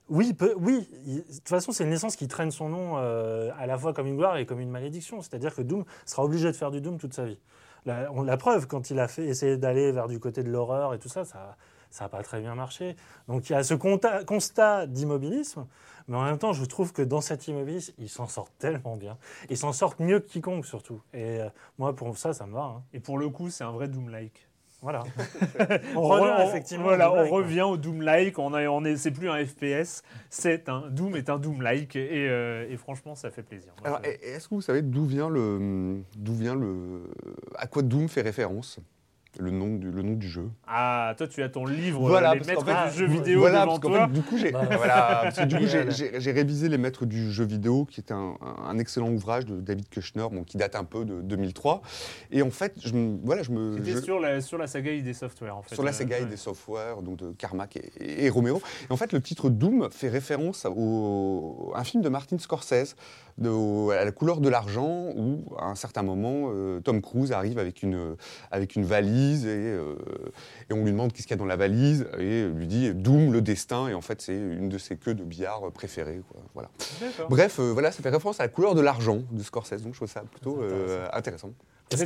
Speaker 4: oui, oui. il- De toute façon, c'est une licence qui traîne son nom euh, à la fois comme une gloire et comme une malédiction. C'est-à-dire que Doom sera obligé de faire du Doom toute sa vie. La, on- la preuve, quand il a fait essayer d'aller vers du côté de l'horreur et tout ça, ça ça n'a pas très bien marché. Donc il y a ce constat d'immobilisme, mais en même temps, je trouve que dans cet immobilisme, ils s'en sortent tellement bien. Ils s'en sortent mieux que quiconque, surtout. Et euh, moi, pour ça, ça me va. hein.
Speaker 1: Et pour le coup, c'est un vrai Doom-like.
Speaker 4: Voilà.
Speaker 1: On,
Speaker 4: on revient
Speaker 1: re-
Speaker 4: effectivement. au
Speaker 1: Voilà,
Speaker 4: Doom-like,
Speaker 1: on revient au Doom-like. On a, on est, c'est plus un FPS, c'est un Doom est un Doom-like et, euh, et franchement, ça fait plaisir. Moi,
Speaker 3: Alors, est-ce que vous savez d'où vient le, d'où vient le, à quoi Doom fait référence? Le nom du, le nom du jeu.
Speaker 1: Ah, toi, tu as ton livre,
Speaker 3: Voilà,
Speaker 1: les
Speaker 3: parce
Speaker 1: maîtres
Speaker 3: fait-
Speaker 1: du jeu vidéo
Speaker 3: voilà,
Speaker 1: devant
Speaker 3: parce
Speaker 1: toi.
Speaker 3: fait, du coup, j'ai,
Speaker 4: Bah.
Speaker 3: voilà, révisé les maîtres du jeu vidéo, qui était un, un excellent ouvrage de David Kushner, bon, qui date un peu de 2003. Et en fait, je, voilà, je me,
Speaker 1: C'était
Speaker 3: je-
Speaker 1: sur la, sur la saga ID Software, en fait.
Speaker 3: sur la
Speaker 1: Euh,
Speaker 3: saga et
Speaker 1: ouais.
Speaker 3: des software, donc de Carmack et, et Romero. Et en fait, le titre Doom fait référence au, à un film de Martin Scorsese, de, au- à la couleur de l'argent, où à un certain moment, euh, Tom Cruise arrive avec une, avec une valise valise et, euh, et on lui demande qu'est-ce qu'il y a dans la valise et lui dit Doom, le destin. Et en fait, c'est une de ses queues de billard préférées. quoi. Voilà. Bref, euh, voilà, ça fait référence à la couleur de l'argent de Scorsese. Donc je trouve ça plutôt euh, intéressant.
Speaker 1: C'était-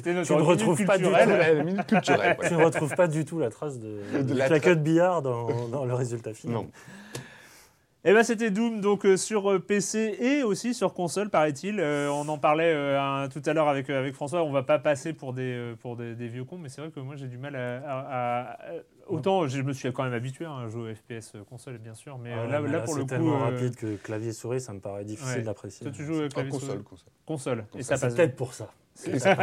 Speaker 4: tu, ne retrouves pas du tout.
Speaker 3: La minute culturelle. ouais.
Speaker 4: tu ne retrouves pas du tout la trace de,
Speaker 3: De
Speaker 4: de
Speaker 3: la
Speaker 4: queue de billard dans, dans le résultat final.
Speaker 3: Non.
Speaker 1: Eh ben c'était Doom donc euh, sur euh, PC et aussi sur console paraît-il. Euh, on en parlait euh, un- tout à l'heure avec euh, avec François. On va pas passer pour des euh, pour des, des vieux cons, mais c'est vrai que moi j'ai du mal à, à- à- à- autant je me suis quand même habitué hein, à jouer au FPS console bien sûr, mais
Speaker 4: Ah ouais,
Speaker 1: là,
Speaker 4: mais
Speaker 1: là, pour le coup.
Speaker 4: tellement
Speaker 1: euh,
Speaker 4: rapide que clavier souris, ça me paraît difficile
Speaker 1: Ouais.
Speaker 4: d'apprécier.
Speaker 1: Toi tu joues clavier
Speaker 3: console,
Speaker 1: souris
Speaker 3: console.
Speaker 1: console et
Speaker 3: Console.
Speaker 1: ça
Speaker 4: C'est
Speaker 1: passe.
Speaker 4: peut-être pour ça.
Speaker 3: Et ça-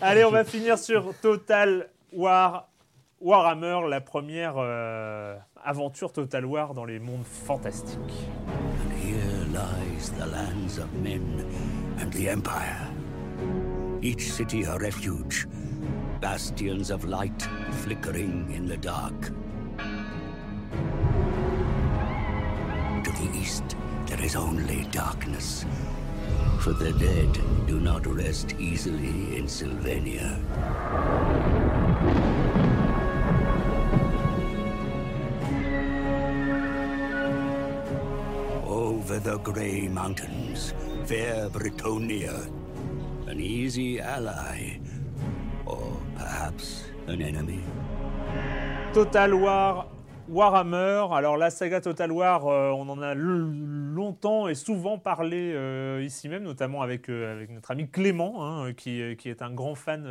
Speaker 1: Allez, on va finir sur Total War Warhammer, la première euh, aventure Total War dans les mondes fantastiques.
Speaker 9: And here lies the lands of men and the Empire. Each city a refuge, bastions of light flickering in the dark. To the east, there is only darkness. For the dead do not rest easily in Sylvania. The grey mountains, fair Britonia, an easy ally, or perhaps an enemy?
Speaker 1: Total War Warhammer. Alors la saga Total War, euh, on en a longtemps et souvent parlé euh, ici même, notamment avec, euh, notre ami Clément, hein, qui, est un grand fan,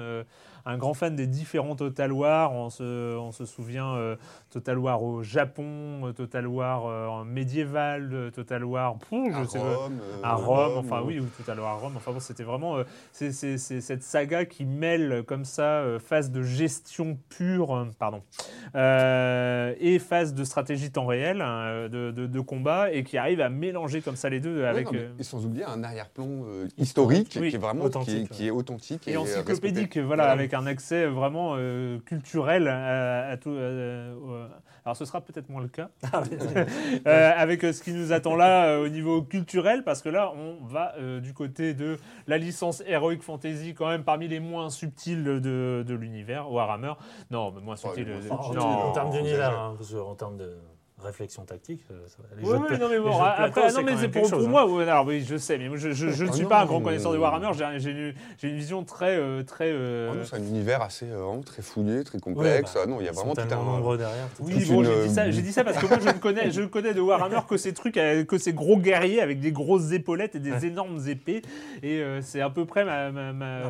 Speaker 1: un grand fan des différents Total War. On se, on se souvient Total War au Japon, euh, Total War euh, en médiéval, euh, Total War, je
Speaker 3: à
Speaker 1: sais pas,
Speaker 3: Rome, euh,
Speaker 1: à Rome,
Speaker 3: Rome,
Speaker 1: enfin oui, ou Total War à Rome. Enfin bon, c'était vraiment c'est, cette saga qui mêle comme ça phase de gestion pure, pardon, et phase de stratégie temps réel, hein, de, de- de combat, et qui arrive à mélanger comme ça les deux
Speaker 3: Ouais,
Speaker 1: avec
Speaker 3: non, mais- et sans oublier un arrière-plan historique
Speaker 1: Oui,
Speaker 3: qui est vraiment
Speaker 4: authentique,
Speaker 3: qui est, qui est authentique
Speaker 1: et, encyclopédique,
Speaker 3: respecté.
Speaker 1: voilà, avec un accès vraiment culturel à, à tout. Alors ce sera peut-être moins le cas. Euh, avec euh, ce qui nous attend là euh, au niveau culturel, parce que là, on va euh, du côté de la licence Heroic Fantasy, quand même parmi les moins subtils de, de l'univers, Warhammer. Non, mais moins subtil. euh,
Speaker 4: En,
Speaker 1: non.
Speaker 4: en termes d'univers, hein, en termes de réflexion tactique, euh, les jeux de pla-
Speaker 1: non mais bon, après,
Speaker 4: plateau,
Speaker 1: non mais pour, pour moi, ouais, alors oui, je sais, mais moi, je, ne
Speaker 3: Ah
Speaker 1: suis
Speaker 3: non,
Speaker 1: pas un grand connaisseur de Warhammer, j'ai une, vision très, euh, très. euh,
Speaker 3: Ah c'est un univers assez euh, vraiment très fouillé, très complexe.
Speaker 4: bah,
Speaker 3: Ah non, il y a vraiment tout un.
Speaker 4: nombreux derrière.
Speaker 1: Oui, bon,
Speaker 3: une,
Speaker 1: j'ai dit, ça,
Speaker 3: euh,
Speaker 1: j'ai dit ça parce que moi, je ne connais, je connais de Warhammer que ces trucs, que ces gros guerriers avec des grosses épaulettes et des énormes épées. Et euh, c'est à peu près ma. ma- ma-
Speaker 4: Non,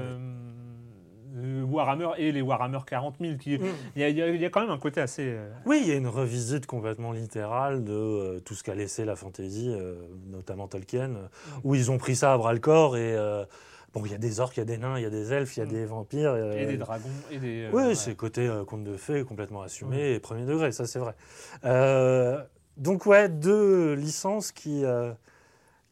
Speaker 1: Warhammer et les Warhammer 40 000. qui- Il y, a- y y quand même un côté assez. euh,
Speaker 4: Oui, il y a une revisite complètement littérale de euh, tout ce qu'a laissé la fantasy, euh, notamment Tolkien, euh, où ils ont pris ça à bras le corps et euh, bon, il y a des orques, il y a des nains, il y a des elfes, il y a
Speaker 1: Mm.
Speaker 4: des vampires. euh,
Speaker 1: et des dragons et des. euh,
Speaker 4: Oui,
Speaker 1: ouais.
Speaker 4: c'est côté euh, conte de fées complètement assumé et premier degré, ça c'est vrai. Euh, donc ouais, deux licences qui, euh,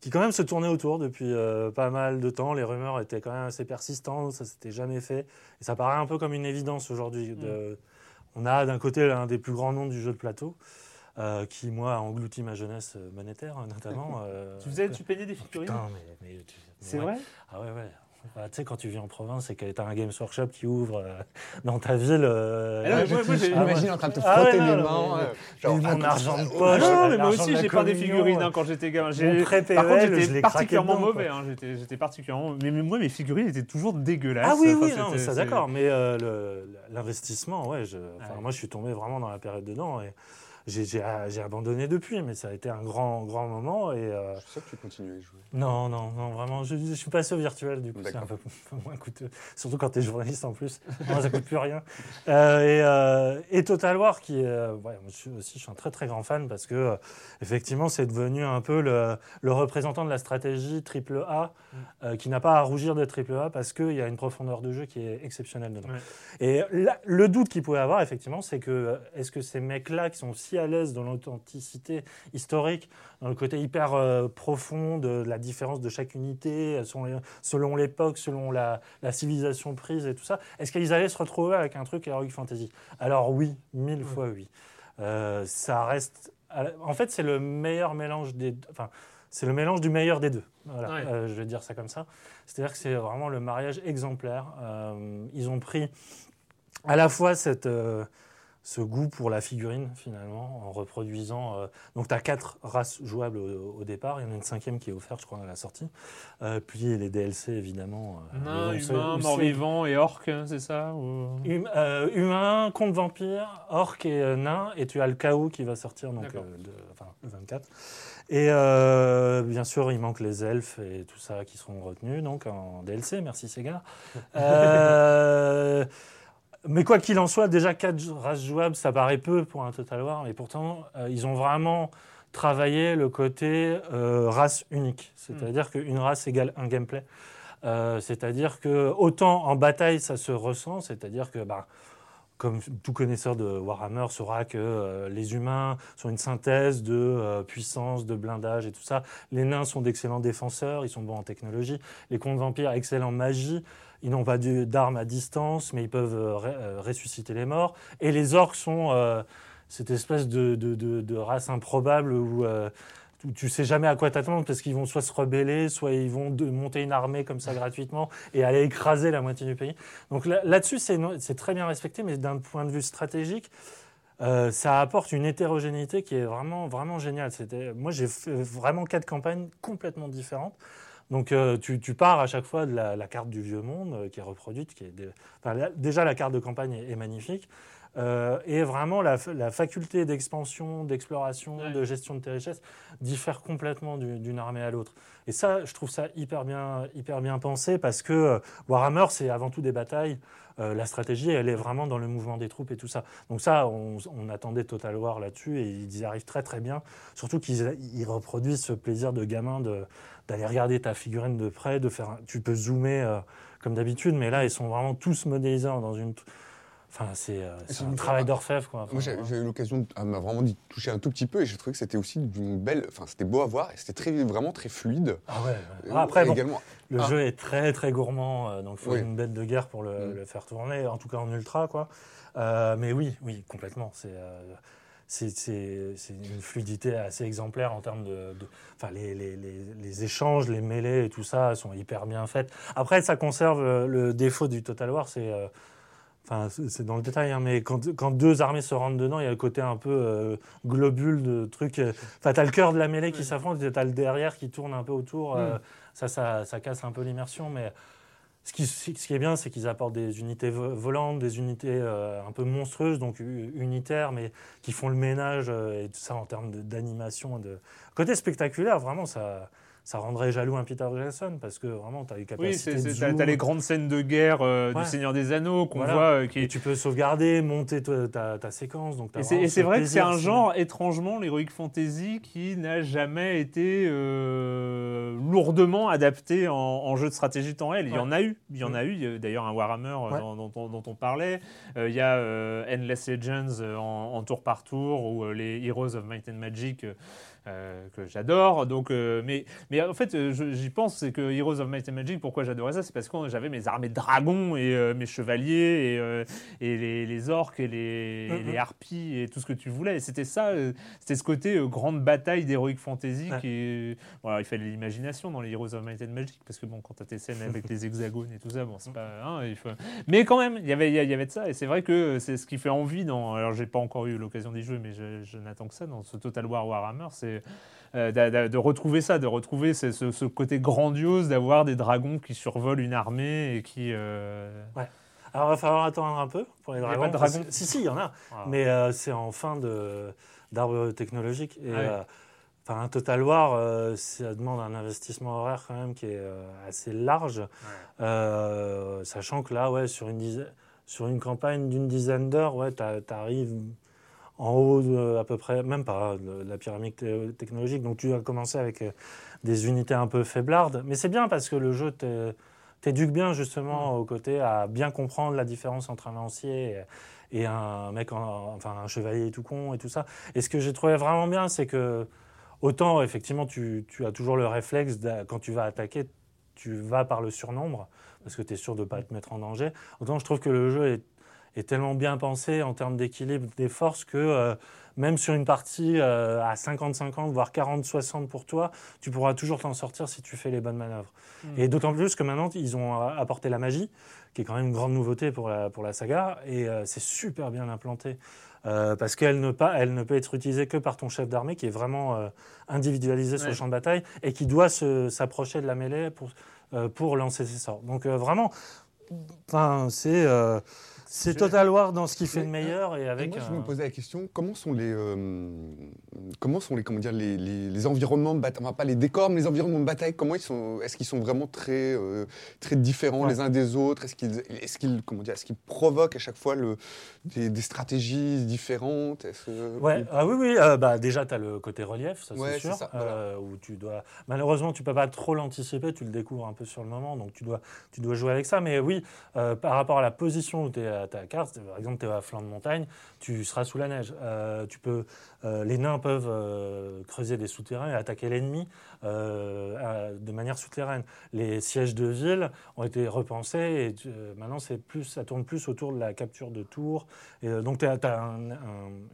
Speaker 4: qui quand même se tournaient autour depuis euh, pas mal de temps. Les rumeurs étaient quand même assez persistantes, ça s'était jamais fait. Et ça paraît un peu comme une évidence aujourd'hui.
Speaker 1: Mm.
Speaker 4: On a d'un côté l'un des plus grands noms du jeu de plateau. euh, qui moi a englouti ma jeunesse euh, monétaire notamment. euh,
Speaker 1: Tu, faisais, tu peignais des figurines
Speaker 4: Putain, mais,
Speaker 1: C'est
Speaker 4: ouais.
Speaker 1: vrai?
Speaker 4: Ah ouais, ouais. Bah, tu sais, quand tu vis en province et que tu as un Games Workshop qui ouvre euh, dans ta ville. euh,
Speaker 1: Ah non, moi- moi, j'ai-
Speaker 4: Ah.
Speaker 3: J'imagine en train de te
Speaker 4: Ah ouais,
Speaker 3: frotter les mains. euh, genre,
Speaker 4: mon
Speaker 3: ah,
Speaker 4: argent de poche.
Speaker 1: non, mais moi aussi j'ai pas des figurines hein, quand j'étais gamin. Par contre j'étais particulièrement
Speaker 4: dedans,
Speaker 1: mauvais. hein, J'étais particulièrement. Mais, mais moi mes figurines étaient toujours dégueulasses.
Speaker 4: Ah oui,
Speaker 1: Enfin,
Speaker 4: oui, non, mais ça d'accord. Mais euh, l'investissement, ouais, je, enfin,
Speaker 1: Ouais.
Speaker 4: moi je suis tombé vraiment dans la période dedans et j'ai- j'ai abandonné depuis, mais ça a été un grand, grand moment. Et, euh,
Speaker 3: Je que tu continues à jouer.
Speaker 4: Non, non, non, vraiment, je, je suis passé au virtuel, du coup, c'est un peu, moins coûteux. Surtout quand tu es journaliste en plus. Moi, ça coûte plus rien. Euh, et, euh, et Total War, qui est. euh, ouais, moi, je suis aussi je suis un très très grand fan parce que, effectivement, c'est devenu un peu le, le représentant de la stratégie AAA, euh, qui n'a pas à rougir d'être AAA parce qu'il y a une profondeur de jeu qui est exceptionnelle dedans.
Speaker 1: Ouais.
Speaker 4: Et là, le doute qu'il pouvait avoir, effectivement, c'est que euh, est-ce que ces mecs-là qui sont si à l'aise dans l'authenticité historique, dans le côté hyper euh, profond de la différence de chaque unité, selon l'époque, selon la, la civilisation prise et tout ça, est-ce qu'ils allaient se retrouver avec un truc Heroic Fantasy? Alors oui, mille fois oui. Euh, ça reste. En fait, c'est le meilleur mélange des. Enfin, c'est le mélange du meilleur des deux. Voilà,
Speaker 1: Ouais.
Speaker 4: euh, je vais dire ça comme ça. C'est-à-dire que c'est vraiment le mariage exemplaire. Euh, ils ont pris à la fois cette, euh, ce goût pour la figurine, finalement, en reproduisant. euh, donc, tu as quatre races jouables au, au départ. Il y en a une cinquième qui est offerte, je crois, à la sortie. Euh, puis les DLC, évidemment. euh, se-
Speaker 1: humain, mort-vivant et orc, hein, c'est ça ou-
Speaker 4: Hum- euh, humain, contre vampire, orc et nain, et tu as le chaos qui va sortir donc, de- enfin, le 24. Et bien sûr, il manque les elfes et tout ça qui seront retenus donc en DLC. Merci Sega. Mais quoi qu'il en soit, déjà 4 races jouables, ça paraît peu pour un Total War, mais pourtant, euh, ils ont vraiment travaillé le côté euh, race unique. C'est-à-dire qu'une race égale un gameplay. Euh, c'est-à-dire que autant en bataille ça se ressent, c'est-à-dire que bah, comme tout connaisseur de Warhammer saura que euh, les humains sont une synthèse de euh, puissance, de blindage et tout ça. Les nains sont d'excellents défenseurs, ils sont bons en technologie. Les contes vampires, excellents en magie. Ils n'ont pas d'armes à distance, mais ils peuvent euh, ressusciter les morts. Et les orques sont cette espèce de, de- race improbable où, où tu sais jamais à quoi t'attendre parce qu'ils vont soit se rebeller, soit ils vont monter une armée comme ça gratuitement et aller écraser la moitié du pays. Donc là- là-dessus, c'est très bien respecté, mais d'un point de vue stratégique, euh, ça apporte une hétérogénéité qui est vraiment, vraiment géniale. Moi, j'ai fait vraiment quatre campagnes complètement différentes. Donc, euh, tu, pars à chaque fois de la, carte du vieux monde euh, qui est reproduite. Déjà, la carte de campagne est magnifique. Euh, et vraiment, la, fa- la faculté d'expansion, d'exploration,
Speaker 1: Ouais.
Speaker 4: de gestion de tes richesses diffère complètement du- d'une armée à l'autre. Et ça, je trouve ça hyper bien, hyper bien pensé parce que euh, Warhammer, c'est avant tout des batailles. Euh, la stratégie, elle est vraiment dans le mouvement des troupes et tout ça. Donc ça, on, on attendait Total War là-dessus et ils y arrivent très très bien. Surtout qu'ils ils reproduisent ce plaisir de gamin de- d'aller regarder ta figurine de près, de faire. un- tu peux zoomer comme d'habitude, mais là, ils sont vraiment tous modélisés dans une. Enfin, c'est euh, c'est
Speaker 3: C'est
Speaker 4: un travail d'orfèvre, quoi. Enfin,
Speaker 3: Moi, j'ai eu l'occasion, elle m'a vraiment dit toucher un tout petit peu et j'ai trouvé que c'était aussi d'une belle. Enfin, c'était beau à voir et c'était très, vraiment très fluide.
Speaker 4: Ah ouais. ouais.
Speaker 3: Et
Speaker 4: Ah, après, bon,
Speaker 3: également,
Speaker 4: Le
Speaker 3: Ah.
Speaker 4: jeu est très très gourmand, euh, donc il faut
Speaker 3: Oui.
Speaker 4: une bête de guerre pour le,
Speaker 3: Mm.
Speaker 4: le faire tourner, en tout cas en ultra quoi. Euh, mais oui, oui, complètement. C'est euh, c'est- une fluidité assez exemplaire en termes de, enfin les, les- les- les échanges, les mêlées et tout ça sont hyper bien faites. Après, ça conserve euh, le défaut du Total War, c'est euh, Enfin, c'est dans le détail, hein, mais quand, quand deux armées se rentrent dedans, il y a le côté un peu euh, globule de trucs. euh, Enfin, t'as le cœur de la mêlée qui s'affronte, t'as le derrière qui tourne un peu autour. euh, ça, ça, ça casse un peu l'immersion, mais ce qui, ce qui est bien, c'est qu'ils apportent des unités vo- volantes, des unités euh, un peu monstrueuses, donc unitaires, mais qui font le ménage euh, et tout ça en termes d'animation. De... Côté spectaculaire, vraiment, ça, ça rendrait jaloux un Peter Jackson parce que vraiment, tu as les
Speaker 1: Oui,
Speaker 4: capacités
Speaker 1: t'as
Speaker 4: zoom.
Speaker 1: t'as les grandes scènes de guerre euh,
Speaker 4: Ouais.
Speaker 1: du Seigneur des Anneaux qu'on
Speaker 4: Voilà.
Speaker 1: voit euh, qui
Speaker 4: Et tu peux sauvegarder, monter ta, ta séquence. Donc
Speaker 1: Et c'est- vrai que c'est un genre, étrangement, l'Heroic Fantasy, qui n'a jamais été euh, lourdement adapté en, en jeu de stratégie temps réel. Il y en a eu. Il y en
Speaker 4: Mm.
Speaker 1: a eu. D'ailleurs, un Warhammer
Speaker 4: Ouais.
Speaker 1: dont, dont on- dont on parlait. Il y a Endless Legends en, en tour par tour, ou les Heroes of Might and Magic. Euh, que j'adore. Donc, euh, mais, mais en fait, euh, j'y pense, c'est que Heroes of Might and Magic, pourquoi j'adorais ça, c'est parce que j'avais mes armées de dragons et mes chevaliers et, et les, les orques et les, et les harpies et tout ce que tu voulais. C'était ça, c'était ce côté grande bataille d'Heroic Fantasy
Speaker 4: Ouais.
Speaker 1: qui il fallait l'imagination dans les Heroes of Might and Magic, parce que bon, quand t'as tes scènes avec les hexagones et tout ça, bon, c'est pas... hein, il faut... Mais quand même, il y avait- il y avait de ça, et c'est vrai que c'est ce qui fait envie dans... Alors, j'ai pas encore eu l'occasion d'y jouer, mais je, je n'attends que ça dans ce Total War Warhammer, c'est euh, de retrouver ça, de retrouver ce, côté grandiose d'avoir des dragons qui survolent une armée et qui... euh,
Speaker 4: Alors, il va falloir attendre un peu pour les
Speaker 1: Il y a
Speaker 4: dragons.
Speaker 1: pas de
Speaker 4: parce-
Speaker 1: dragons
Speaker 4: Si, si, il y en a.
Speaker 1: Ah.
Speaker 4: Mais euh, c'est en fin d'arbre technologique. Et,
Speaker 1: Ah ouais.
Speaker 4: euh, Enfin, un Total War, euh, ça demande un investissement horaire quand même qui est euh, assez large, Euh, sachant que là, ouais, sur une, dizaine- sur une campagne d'une dizaine d'heures, ouais, tu arrives en haut de, à peu près, même pas de la pyramide technologique. Donc tu as commencé avec euh, des unités un peu faiblardes, mais c'est bien parce que le jeu t'é- t'éduque bien justement au côté à bien comprendre la différence entre un lancier et, et un mec, en- enfin un chevalier tout con et tout ça. Et ce que j'ai trouvé vraiment bien, c'est que autant effectivement tu, tu as toujours le réflexe quand tu vas attaquer, tu vas par le surnombre parce que tu es sûr de ne pas te mettre en danger. Autant je trouve que le jeu est, est tellement bien pensé en termes d'équilibre des forces que euh, même sur une partie euh, à 50-50, voire 40-60 pour toi, tu pourras toujours t'en sortir si tu fais les bonnes manœuvres. Et d'autant plus que maintenant, ils ont euh, apporté la magie, qui est quand même une grande nouveauté pour la, pour la saga, et euh, c'est super bien implanté. Euh, parce qu'elle ne, pas- elle ne peut être utilisée que par ton chef d'armée qui est vraiment euh, individualisé sur le champ de bataille et qui doit s'approcher de la mêlée pour, euh, pour lancer ses sorts. Donc vraiment, c'est c'est Total War dans ce qu'il fait de meilleur et avec.
Speaker 3: Moi, je me posais la question comment sont les, euh, comment sont les, comment dire, les, les- les environnements de bataille, enfin pas les décors, mais les environnements de bataille. Comment ils sont Est-ce qu'ils sont vraiment très, euh, très différents
Speaker 4: Ouais.
Speaker 3: les uns des autres? Est-ce qu'ils, est-ce qu'ils, comment dire, est-ce qu'ils provoquent à chaque fois le, des, des stratégies différentes? Que-
Speaker 4: Ouais, ah oui, oui. euh, bah, déjà, tu as le côté relief, ça
Speaker 3: Ouais,
Speaker 4: c'est
Speaker 3: c'est
Speaker 4: sûr.
Speaker 3: ça, voilà.
Speaker 4: euh, où tu dois... Malheureusement, tu peux pas trop l'anticiper, tu le découvres un peu sur le moment, donc tu dois, tu dois jouer avec ça. Mais oui, euh, par rapport à la position où tu es ta carte, par exemple, tu es à flanc de montagne, tu seras sous la neige. Euh, tu peux, euh, les nains peuvent euh, creuser des souterrains et attaquer l'ennemi de manière souterraine. Les sièges de ville ont été repensés et tu- maintenant, c'est plus, ça tourne plus autour de la capture de tours. Et, donc, tu as,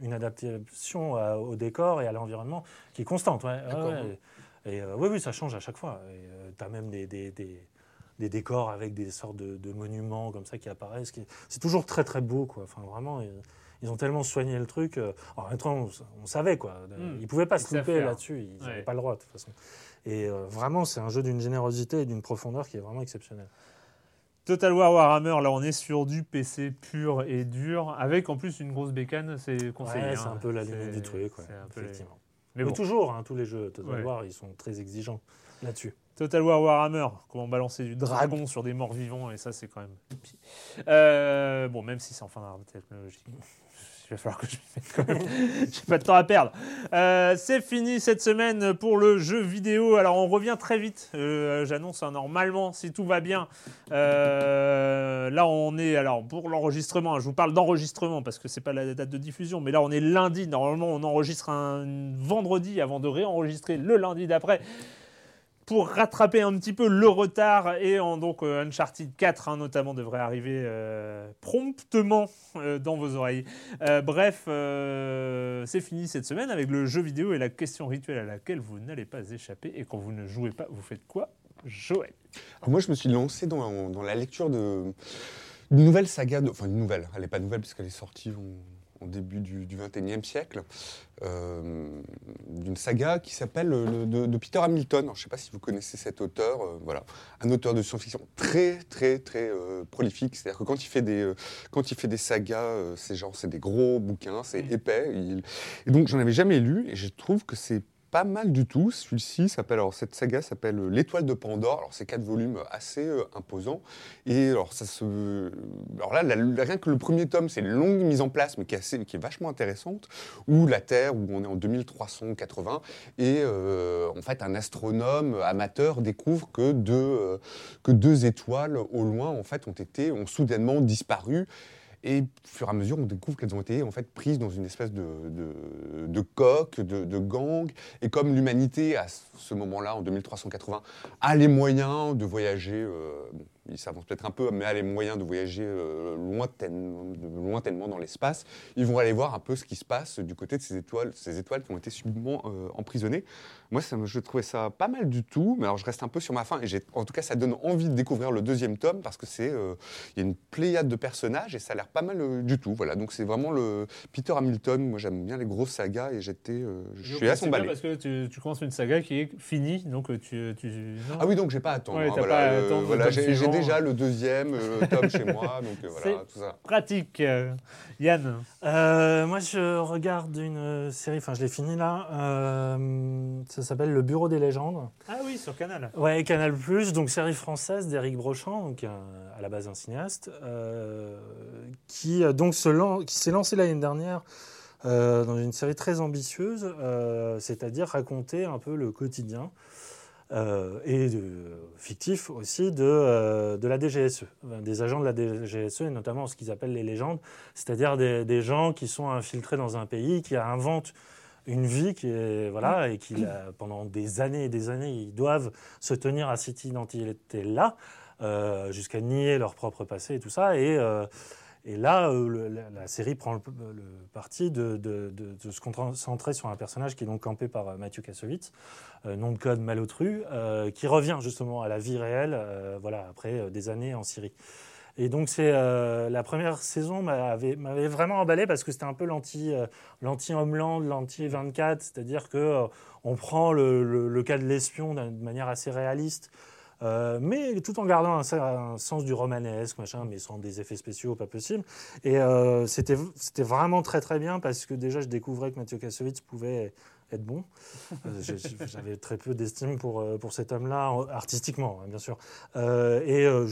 Speaker 4: une adaptation à- au décor et à l'environnement qui est constante. ouais. Ouais,
Speaker 3: D'accord.
Speaker 4: ouais. Et oui, oui, ça change à chaque fois. Tu as même des, des- des- des décors avec des sortes de, de monuments comme ça qui apparaissent. C'est toujours très, très beau. Quoi. Enfin, vraiment, ils, ils ont tellement soigné le truc. euh, En même temps, on, on savait. Quoi.
Speaker 1: Mm.
Speaker 4: Ils ne pouvaient pas se louper là-dessus. Ils n'avaient
Speaker 1: Ouais.
Speaker 4: pas le droit, de toute façon. Et euh, vraiment, c'est un jeu d'une générosité et d'une profondeur qui est vraiment exceptionnel.
Speaker 1: Total War Warhammer, là on est sur du PC pur et dur, avec en plus une grosse bécane, c'est conseillé.
Speaker 4: Ouais, c'est
Speaker 1: hein.
Speaker 4: un peu la limite du truc. ouais,
Speaker 1: peu les-
Speaker 4: effectivement.
Speaker 1: Mais
Speaker 4: toujours, hein, tous les jeux Total. War, ils sont très exigeants là-dessus.
Speaker 1: Total War Warhammer, comment balancer du dragon sur des morts vivants, et ça c'est quand même. Euh, bon, même si c'est en fin technologique. Il va falloir que je me mette quand même. J'ai pas de temps à perdre. Euh, c'est fini cette semaine pour le jeu vidéo. Alors on revient très vite. Euh, J'annonce hein, normalement, si tout va bien. Là on est alors pour l'enregistrement. hein, je vous parle d'enregistrement parce que c'est pas la date de diffusion, mais là on est lundi. Normalement on enregistre un vendredi avant de réenregistrer le lundi d'après pour rattraper un petit peu le retard et en, donc euh, Uncharted 4 hein, notamment devrait arriver euh, promptement euh, dans vos oreilles. Bref, c'est fini cette semaine avec le jeu vidéo et la question rituelle à laquelle vous n'allez pas échapper et quand vous ne jouez pas, vous faites quoi Joël?
Speaker 3: Alors moi, je me suis lancé dans, la lecture de d'une nouvelle saga, enfin une nouvelle, elle n'est pas nouvelle puisqu'elle est sortie en début du, 21e siècle, euh, d'une saga qui s'appelle le- de, de Peter Hamilton. Alors, je ne sais pas si vous connaissez cet auteur, euh, voilà, un auteur de science-fiction très très très euh, prolifique. C'est-à-dire que quand il fait des euh, quand il fait des sagas, euh, c'est genre c'est des gros bouquins, c'est épais. Il- Et donc j'en avais jamais lu et je trouve que c'est pas mal du tout. Celui-ci s'appelle, alors cette saga s'appelle euh, L'étoile de Pandore. Alors c'est quatre volumes assez euh, imposants. Et alors ça se, alors là, rien que le premier tome, c'est une longue mise en place, mais qui est, assez, qui est vachement intéressante. Où la Terre, où on est en 2380, et euh, en fait un astronome amateur découvre que deux, euh, que deux étoiles au loin en fait ont été, ont soudainement disparu. Et au fur et à mesure, on découvre qu'elles ont été en fait prises dans une espèce de, de, de coque, de, gang. Et comme l'humanité, à ce moment-là, en 2380, a les moyens de voyager, euh, bon, il s'avance peut-être un peu, mais a les moyens de voyager euh, lointainement, lointainement dans l'espace, ils vont aller voir un peu ce qui se passe du côté de ces étoiles, ces étoiles qui ont été subitement euh, emprisonnées. Moi, ça, je trouvais ça pas mal du tout, mais alors je reste un peu sur ma fin. Et en tout cas, ça donne envie de découvrir le deuxième tome parce que c'est, euh, y a une pléiade de personnages et ça a l'air pas mal euh, du tout. Voilà, donc c'est vraiment le Peter Hamilton. Moi, j'aime bien les grosses sagas et j'étais, euh, je suis à son balai.
Speaker 1: parce que tu, tu commences une saga qui est finie, donc tu.
Speaker 3: Ah oui, donc j'ai pas à attendre.
Speaker 1: Ouais,
Speaker 3: hein, voilà,
Speaker 1: à attendre
Speaker 3: j'ai déjà le deuxième euh, tome chez moi, donc euh, voilà, tout ça.
Speaker 1: pratique. Yann.
Speaker 4: Euh, moi, je regarde une série, enfin, je l'ai fini là. euh, ça s'appelle Le Bureau des légendes.
Speaker 1: Ah oui, sur Canal.
Speaker 4: Ouais, Canal donc série française d'Éric Brochand, donc un- à la base un cinéaste, euh, qui euh, donc se lan- qui s'est lancé l'année dernière euh, dans une série très ambitieuse, euh, c'est-à-dire raconter un peu le quotidien. euh, et de- fictif aussi de, euh, de la DGSE, euh, des agents de la DGSE, et notamment ce qu'ils appellent les légendes, c'est-à-dire des, des gens qui sont infiltrés dans un pays, qui inventent une vie qui est voilà et qui la- pendant des années et des années ils doivent se tenir à cette identité là jusqu'à nier leur propre passé et tout ça et euh, Et là, euh, le- la, la série prend le, le parti de, de- de- de se concentrer sur un personnage qui est donc campé par euh, Mathieu Kassovitz, euh, nom de code Malotru, euh, qui revient justement à la vie réelle, euh, voilà, après euh, des années en Syrie. Et donc c'est euh, la première saison m'avait vraiment emballé parce que c'était un peu euh, l'anti Homeland, l'anti 24, c'est-à-dire que euh, on prend le, le- cas de l'espion d'un- de manière assez réaliste. mais tout en gardant un, sens du romanesque, machin, mais sans des effets spéciaux pas possible. Et c'était c'était vraiment très très bien parce que déjà je découvrais que Mathieu Kassovitz pouvait être bon. Euh, J'avais très peu d'estime pour, euh, pour cet homme-là, en- artistiquement, hein, bien sûr. Euh, et euh,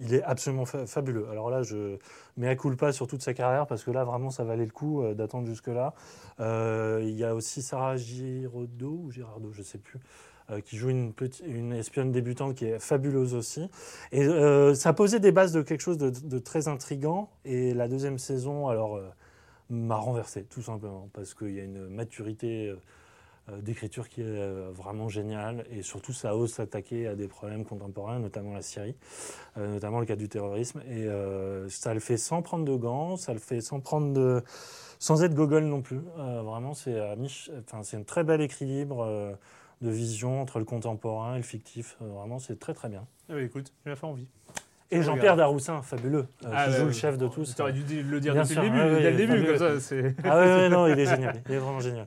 Speaker 4: il est absolument fa- fabuleux. Alors là, je mets à culpa sur toute sa carrière parce que là, vraiment, ça valait le coup euh, d'attendre jusque-là. Euh, il y a aussi Sarah Giraudeau ou Girardot, je ne sais plus. euh, qui joue une, espionne débutante qui est fabuleuse aussi. Et euh, ça posait des bases de quelque chose de, très intrigant. Et la deuxième saison, alors, euh, m'a renversé, tout simplement, parce qu'il y a une maturité euh, euh, d'écriture qui est euh, vraiment géniale. Et surtout, ça ose s'attaquer à des problèmes contemporains, notamment la Syrie, euh, notamment le cas du terrorisme. Et euh, ça le fait sans prendre de gants, ça le fait sans prendre de. sans être gogol non plus. Euh, vraiment, c'est enfin, un très bel équilibre. euh, de vision entre le contemporain et le fictif. Euh, vraiment, c'est très très bien.
Speaker 1: Ah bah, écoute, tu m'as fait envie.
Speaker 4: Et. Jean-Pierre Daroussin, fabuleux, euh,
Speaker 1: Ah,
Speaker 4: qui joue le chef de tous.
Speaker 1: Tu aurais dû di- le dire
Speaker 4: sûr,
Speaker 1: le début,
Speaker 4: ouais, ouais,
Speaker 1: dès le début, comme ça. c'est-
Speaker 4: Ah ouais, non, il est génial. Il est vraiment génial.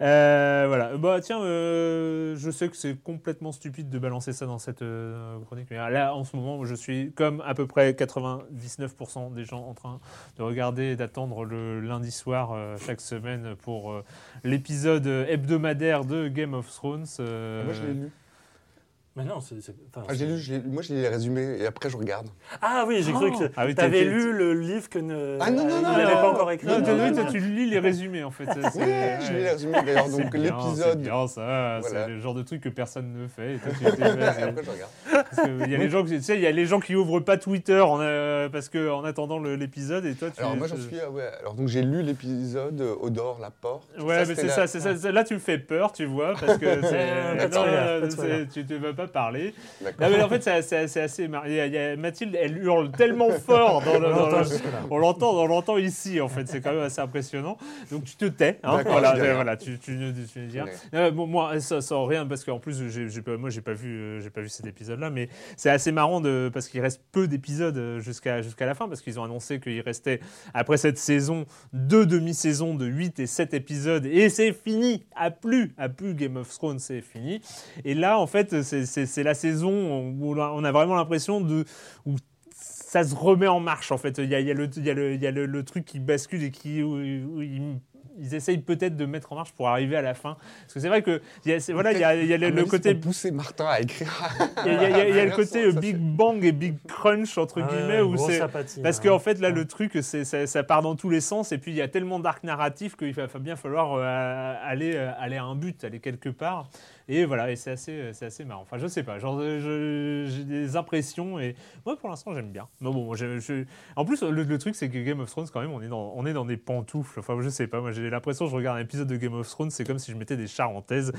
Speaker 1: Euh, voilà. Bah tiens, euh, je sais que c'est complètement stupide de balancer ça dans cette euh, chronique, mais là, en ce moment, je suis comme à peu près 99% des gens en train de regarder et d'attendre le lundi soir euh, chaque semaine pour euh, l'épisode hebdomadaire de Game of Thrones. euh,
Speaker 3: Moi, je l'ai lu.
Speaker 4: Mais non, c'est.
Speaker 3: Ah, j'ai lu, j'ai- moi, je lis les résumés et après, je regarde.
Speaker 4: Ah oui, j'ai cru que
Speaker 1: Ah oui,
Speaker 4: tu avais
Speaker 1: t'as-
Speaker 4: lu le livre que ne...
Speaker 3: Ah non, non,
Speaker 4: il
Speaker 3: non,
Speaker 4: n'avait
Speaker 3: non,
Speaker 4: pas
Speaker 3: non.
Speaker 4: encore écrit.
Speaker 1: Non,
Speaker 3: Non, non,
Speaker 1: toi,
Speaker 3: non.
Speaker 1: tu lis les résumés en fait.
Speaker 3: Oui, je lis les
Speaker 1: ouais.
Speaker 3: résumés d'ailleurs.
Speaker 1: C'est
Speaker 3: Donc,
Speaker 1: bien,
Speaker 3: l'épisode.
Speaker 1: C'est bien ça,
Speaker 3: Voilà.
Speaker 1: c'est le genre de truc que personne ne fait. Et toi, tu fait,
Speaker 3: Et après, je regarde.
Speaker 1: Parce que il y a les gens, qui- tu sais, il y a les gens qui ouvrent pas Twitter en, euh, parce que en attendant le- l'épisode et toi tu.
Speaker 3: Alors, moi, j'en suis. ah ouais. Alors, donc, j'ai lu l'épisode euh, Odor, la porte.
Speaker 1: Ouais, mais c'est ça, c'est ça, Là, tu me fais peur, tu vois, parce que c'est.
Speaker 4: Euh, pas pas
Speaker 1: parler. Non, mais en fait, c'est assez. mar- il y a- il y a- Mathilde, elle hurle tellement fort dans le.
Speaker 4: On
Speaker 1: dans le- on l'entend, on l'entend ici, en fait. C'est quand même assez impressionnant. Donc, tu te tais. Hein, voilà, tu, tu dis rien. Bon, moi, ça, sans rien, parce qu'en plus, pas, moi, j'ai pas vu, euh, j'ai pas vu cet épisode-là, mais c'est assez marrant de, parce qu'il reste peu d'épisodes euh, jusqu'à jusqu'à la fin, parce qu'ils ont annoncé qu'il restait après cette saison deux demi-saisons de 8 et 7 épisodes, et c'est fini, à plus, à plus Game of Thrones, c'est fini. Et là, en fait, c'est, c'est, la saison où on a vraiment l'impression de où ça se remet en marche en fait. Il y a, il y a le, il y a le, il y a le, le truc qui bascule et qui où, où ils, ils essayent peut-être de mettre en marche pour arriver à la fin. Parce que c'est vrai que il y a, voilà, il y a, il y a le, côté
Speaker 3: pousser Martin à écrire.
Speaker 1: il y a, il y a- il y a le côté
Speaker 3: ça, ça,
Speaker 1: Big Bang et Big Crunch entre
Speaker 4: Ah
Speaker 1: guillemets où c'est parce
Speaker 4: hein.
Speaker 1: qu'en fait là
Speaker 4: Ouais.
Speaker 1: le truc c'est ça, ça part dans tous les sens et puis il y a tellement d'arcs narratifs qu'il va, va bien falloir euh, aller euh, aller à un but aller quelque part et voilà et c'est assez c'est assez marrant. Enfin je sais pas genre j'ai des impressions et moi pour l'instant j'aime bien. Mais bon en plus le, truc c'est que Game of Thrones quand même on est dans on est dans des pantoufles. Enfin je sais pas moi j'ai l'impression je regarde un épisode de Game of Thrones c'est comme si je mettais des charentaises.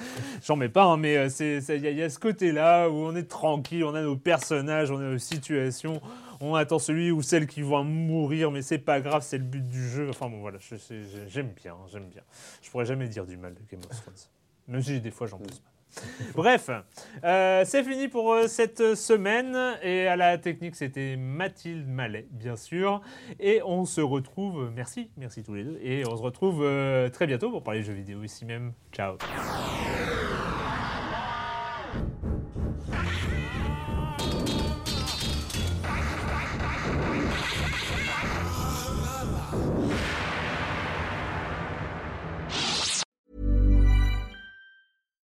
Speaker 1: J'en mets pas hein, mais euh, il y, a- ce côté là où on est tranquille on a nos personnages on a nos situations. On attend celui ou celle qui va mourir mais c'est pas grave c'est le but du jeu. Enfin bon voilà j'aime bien j'aime bien. Je pourrais jamais dire du mal de Game of Thrones. Même si des fois j'en pense pas Bref, euh, c'est fini pour euh, cette semaine et à la technique c'était Mathilde Mallet bien sûr et on se retrouve, merci, merci tous les deux et on se retrouve euh, très bientôt pour parler jeux vidéo ici même. Ciao.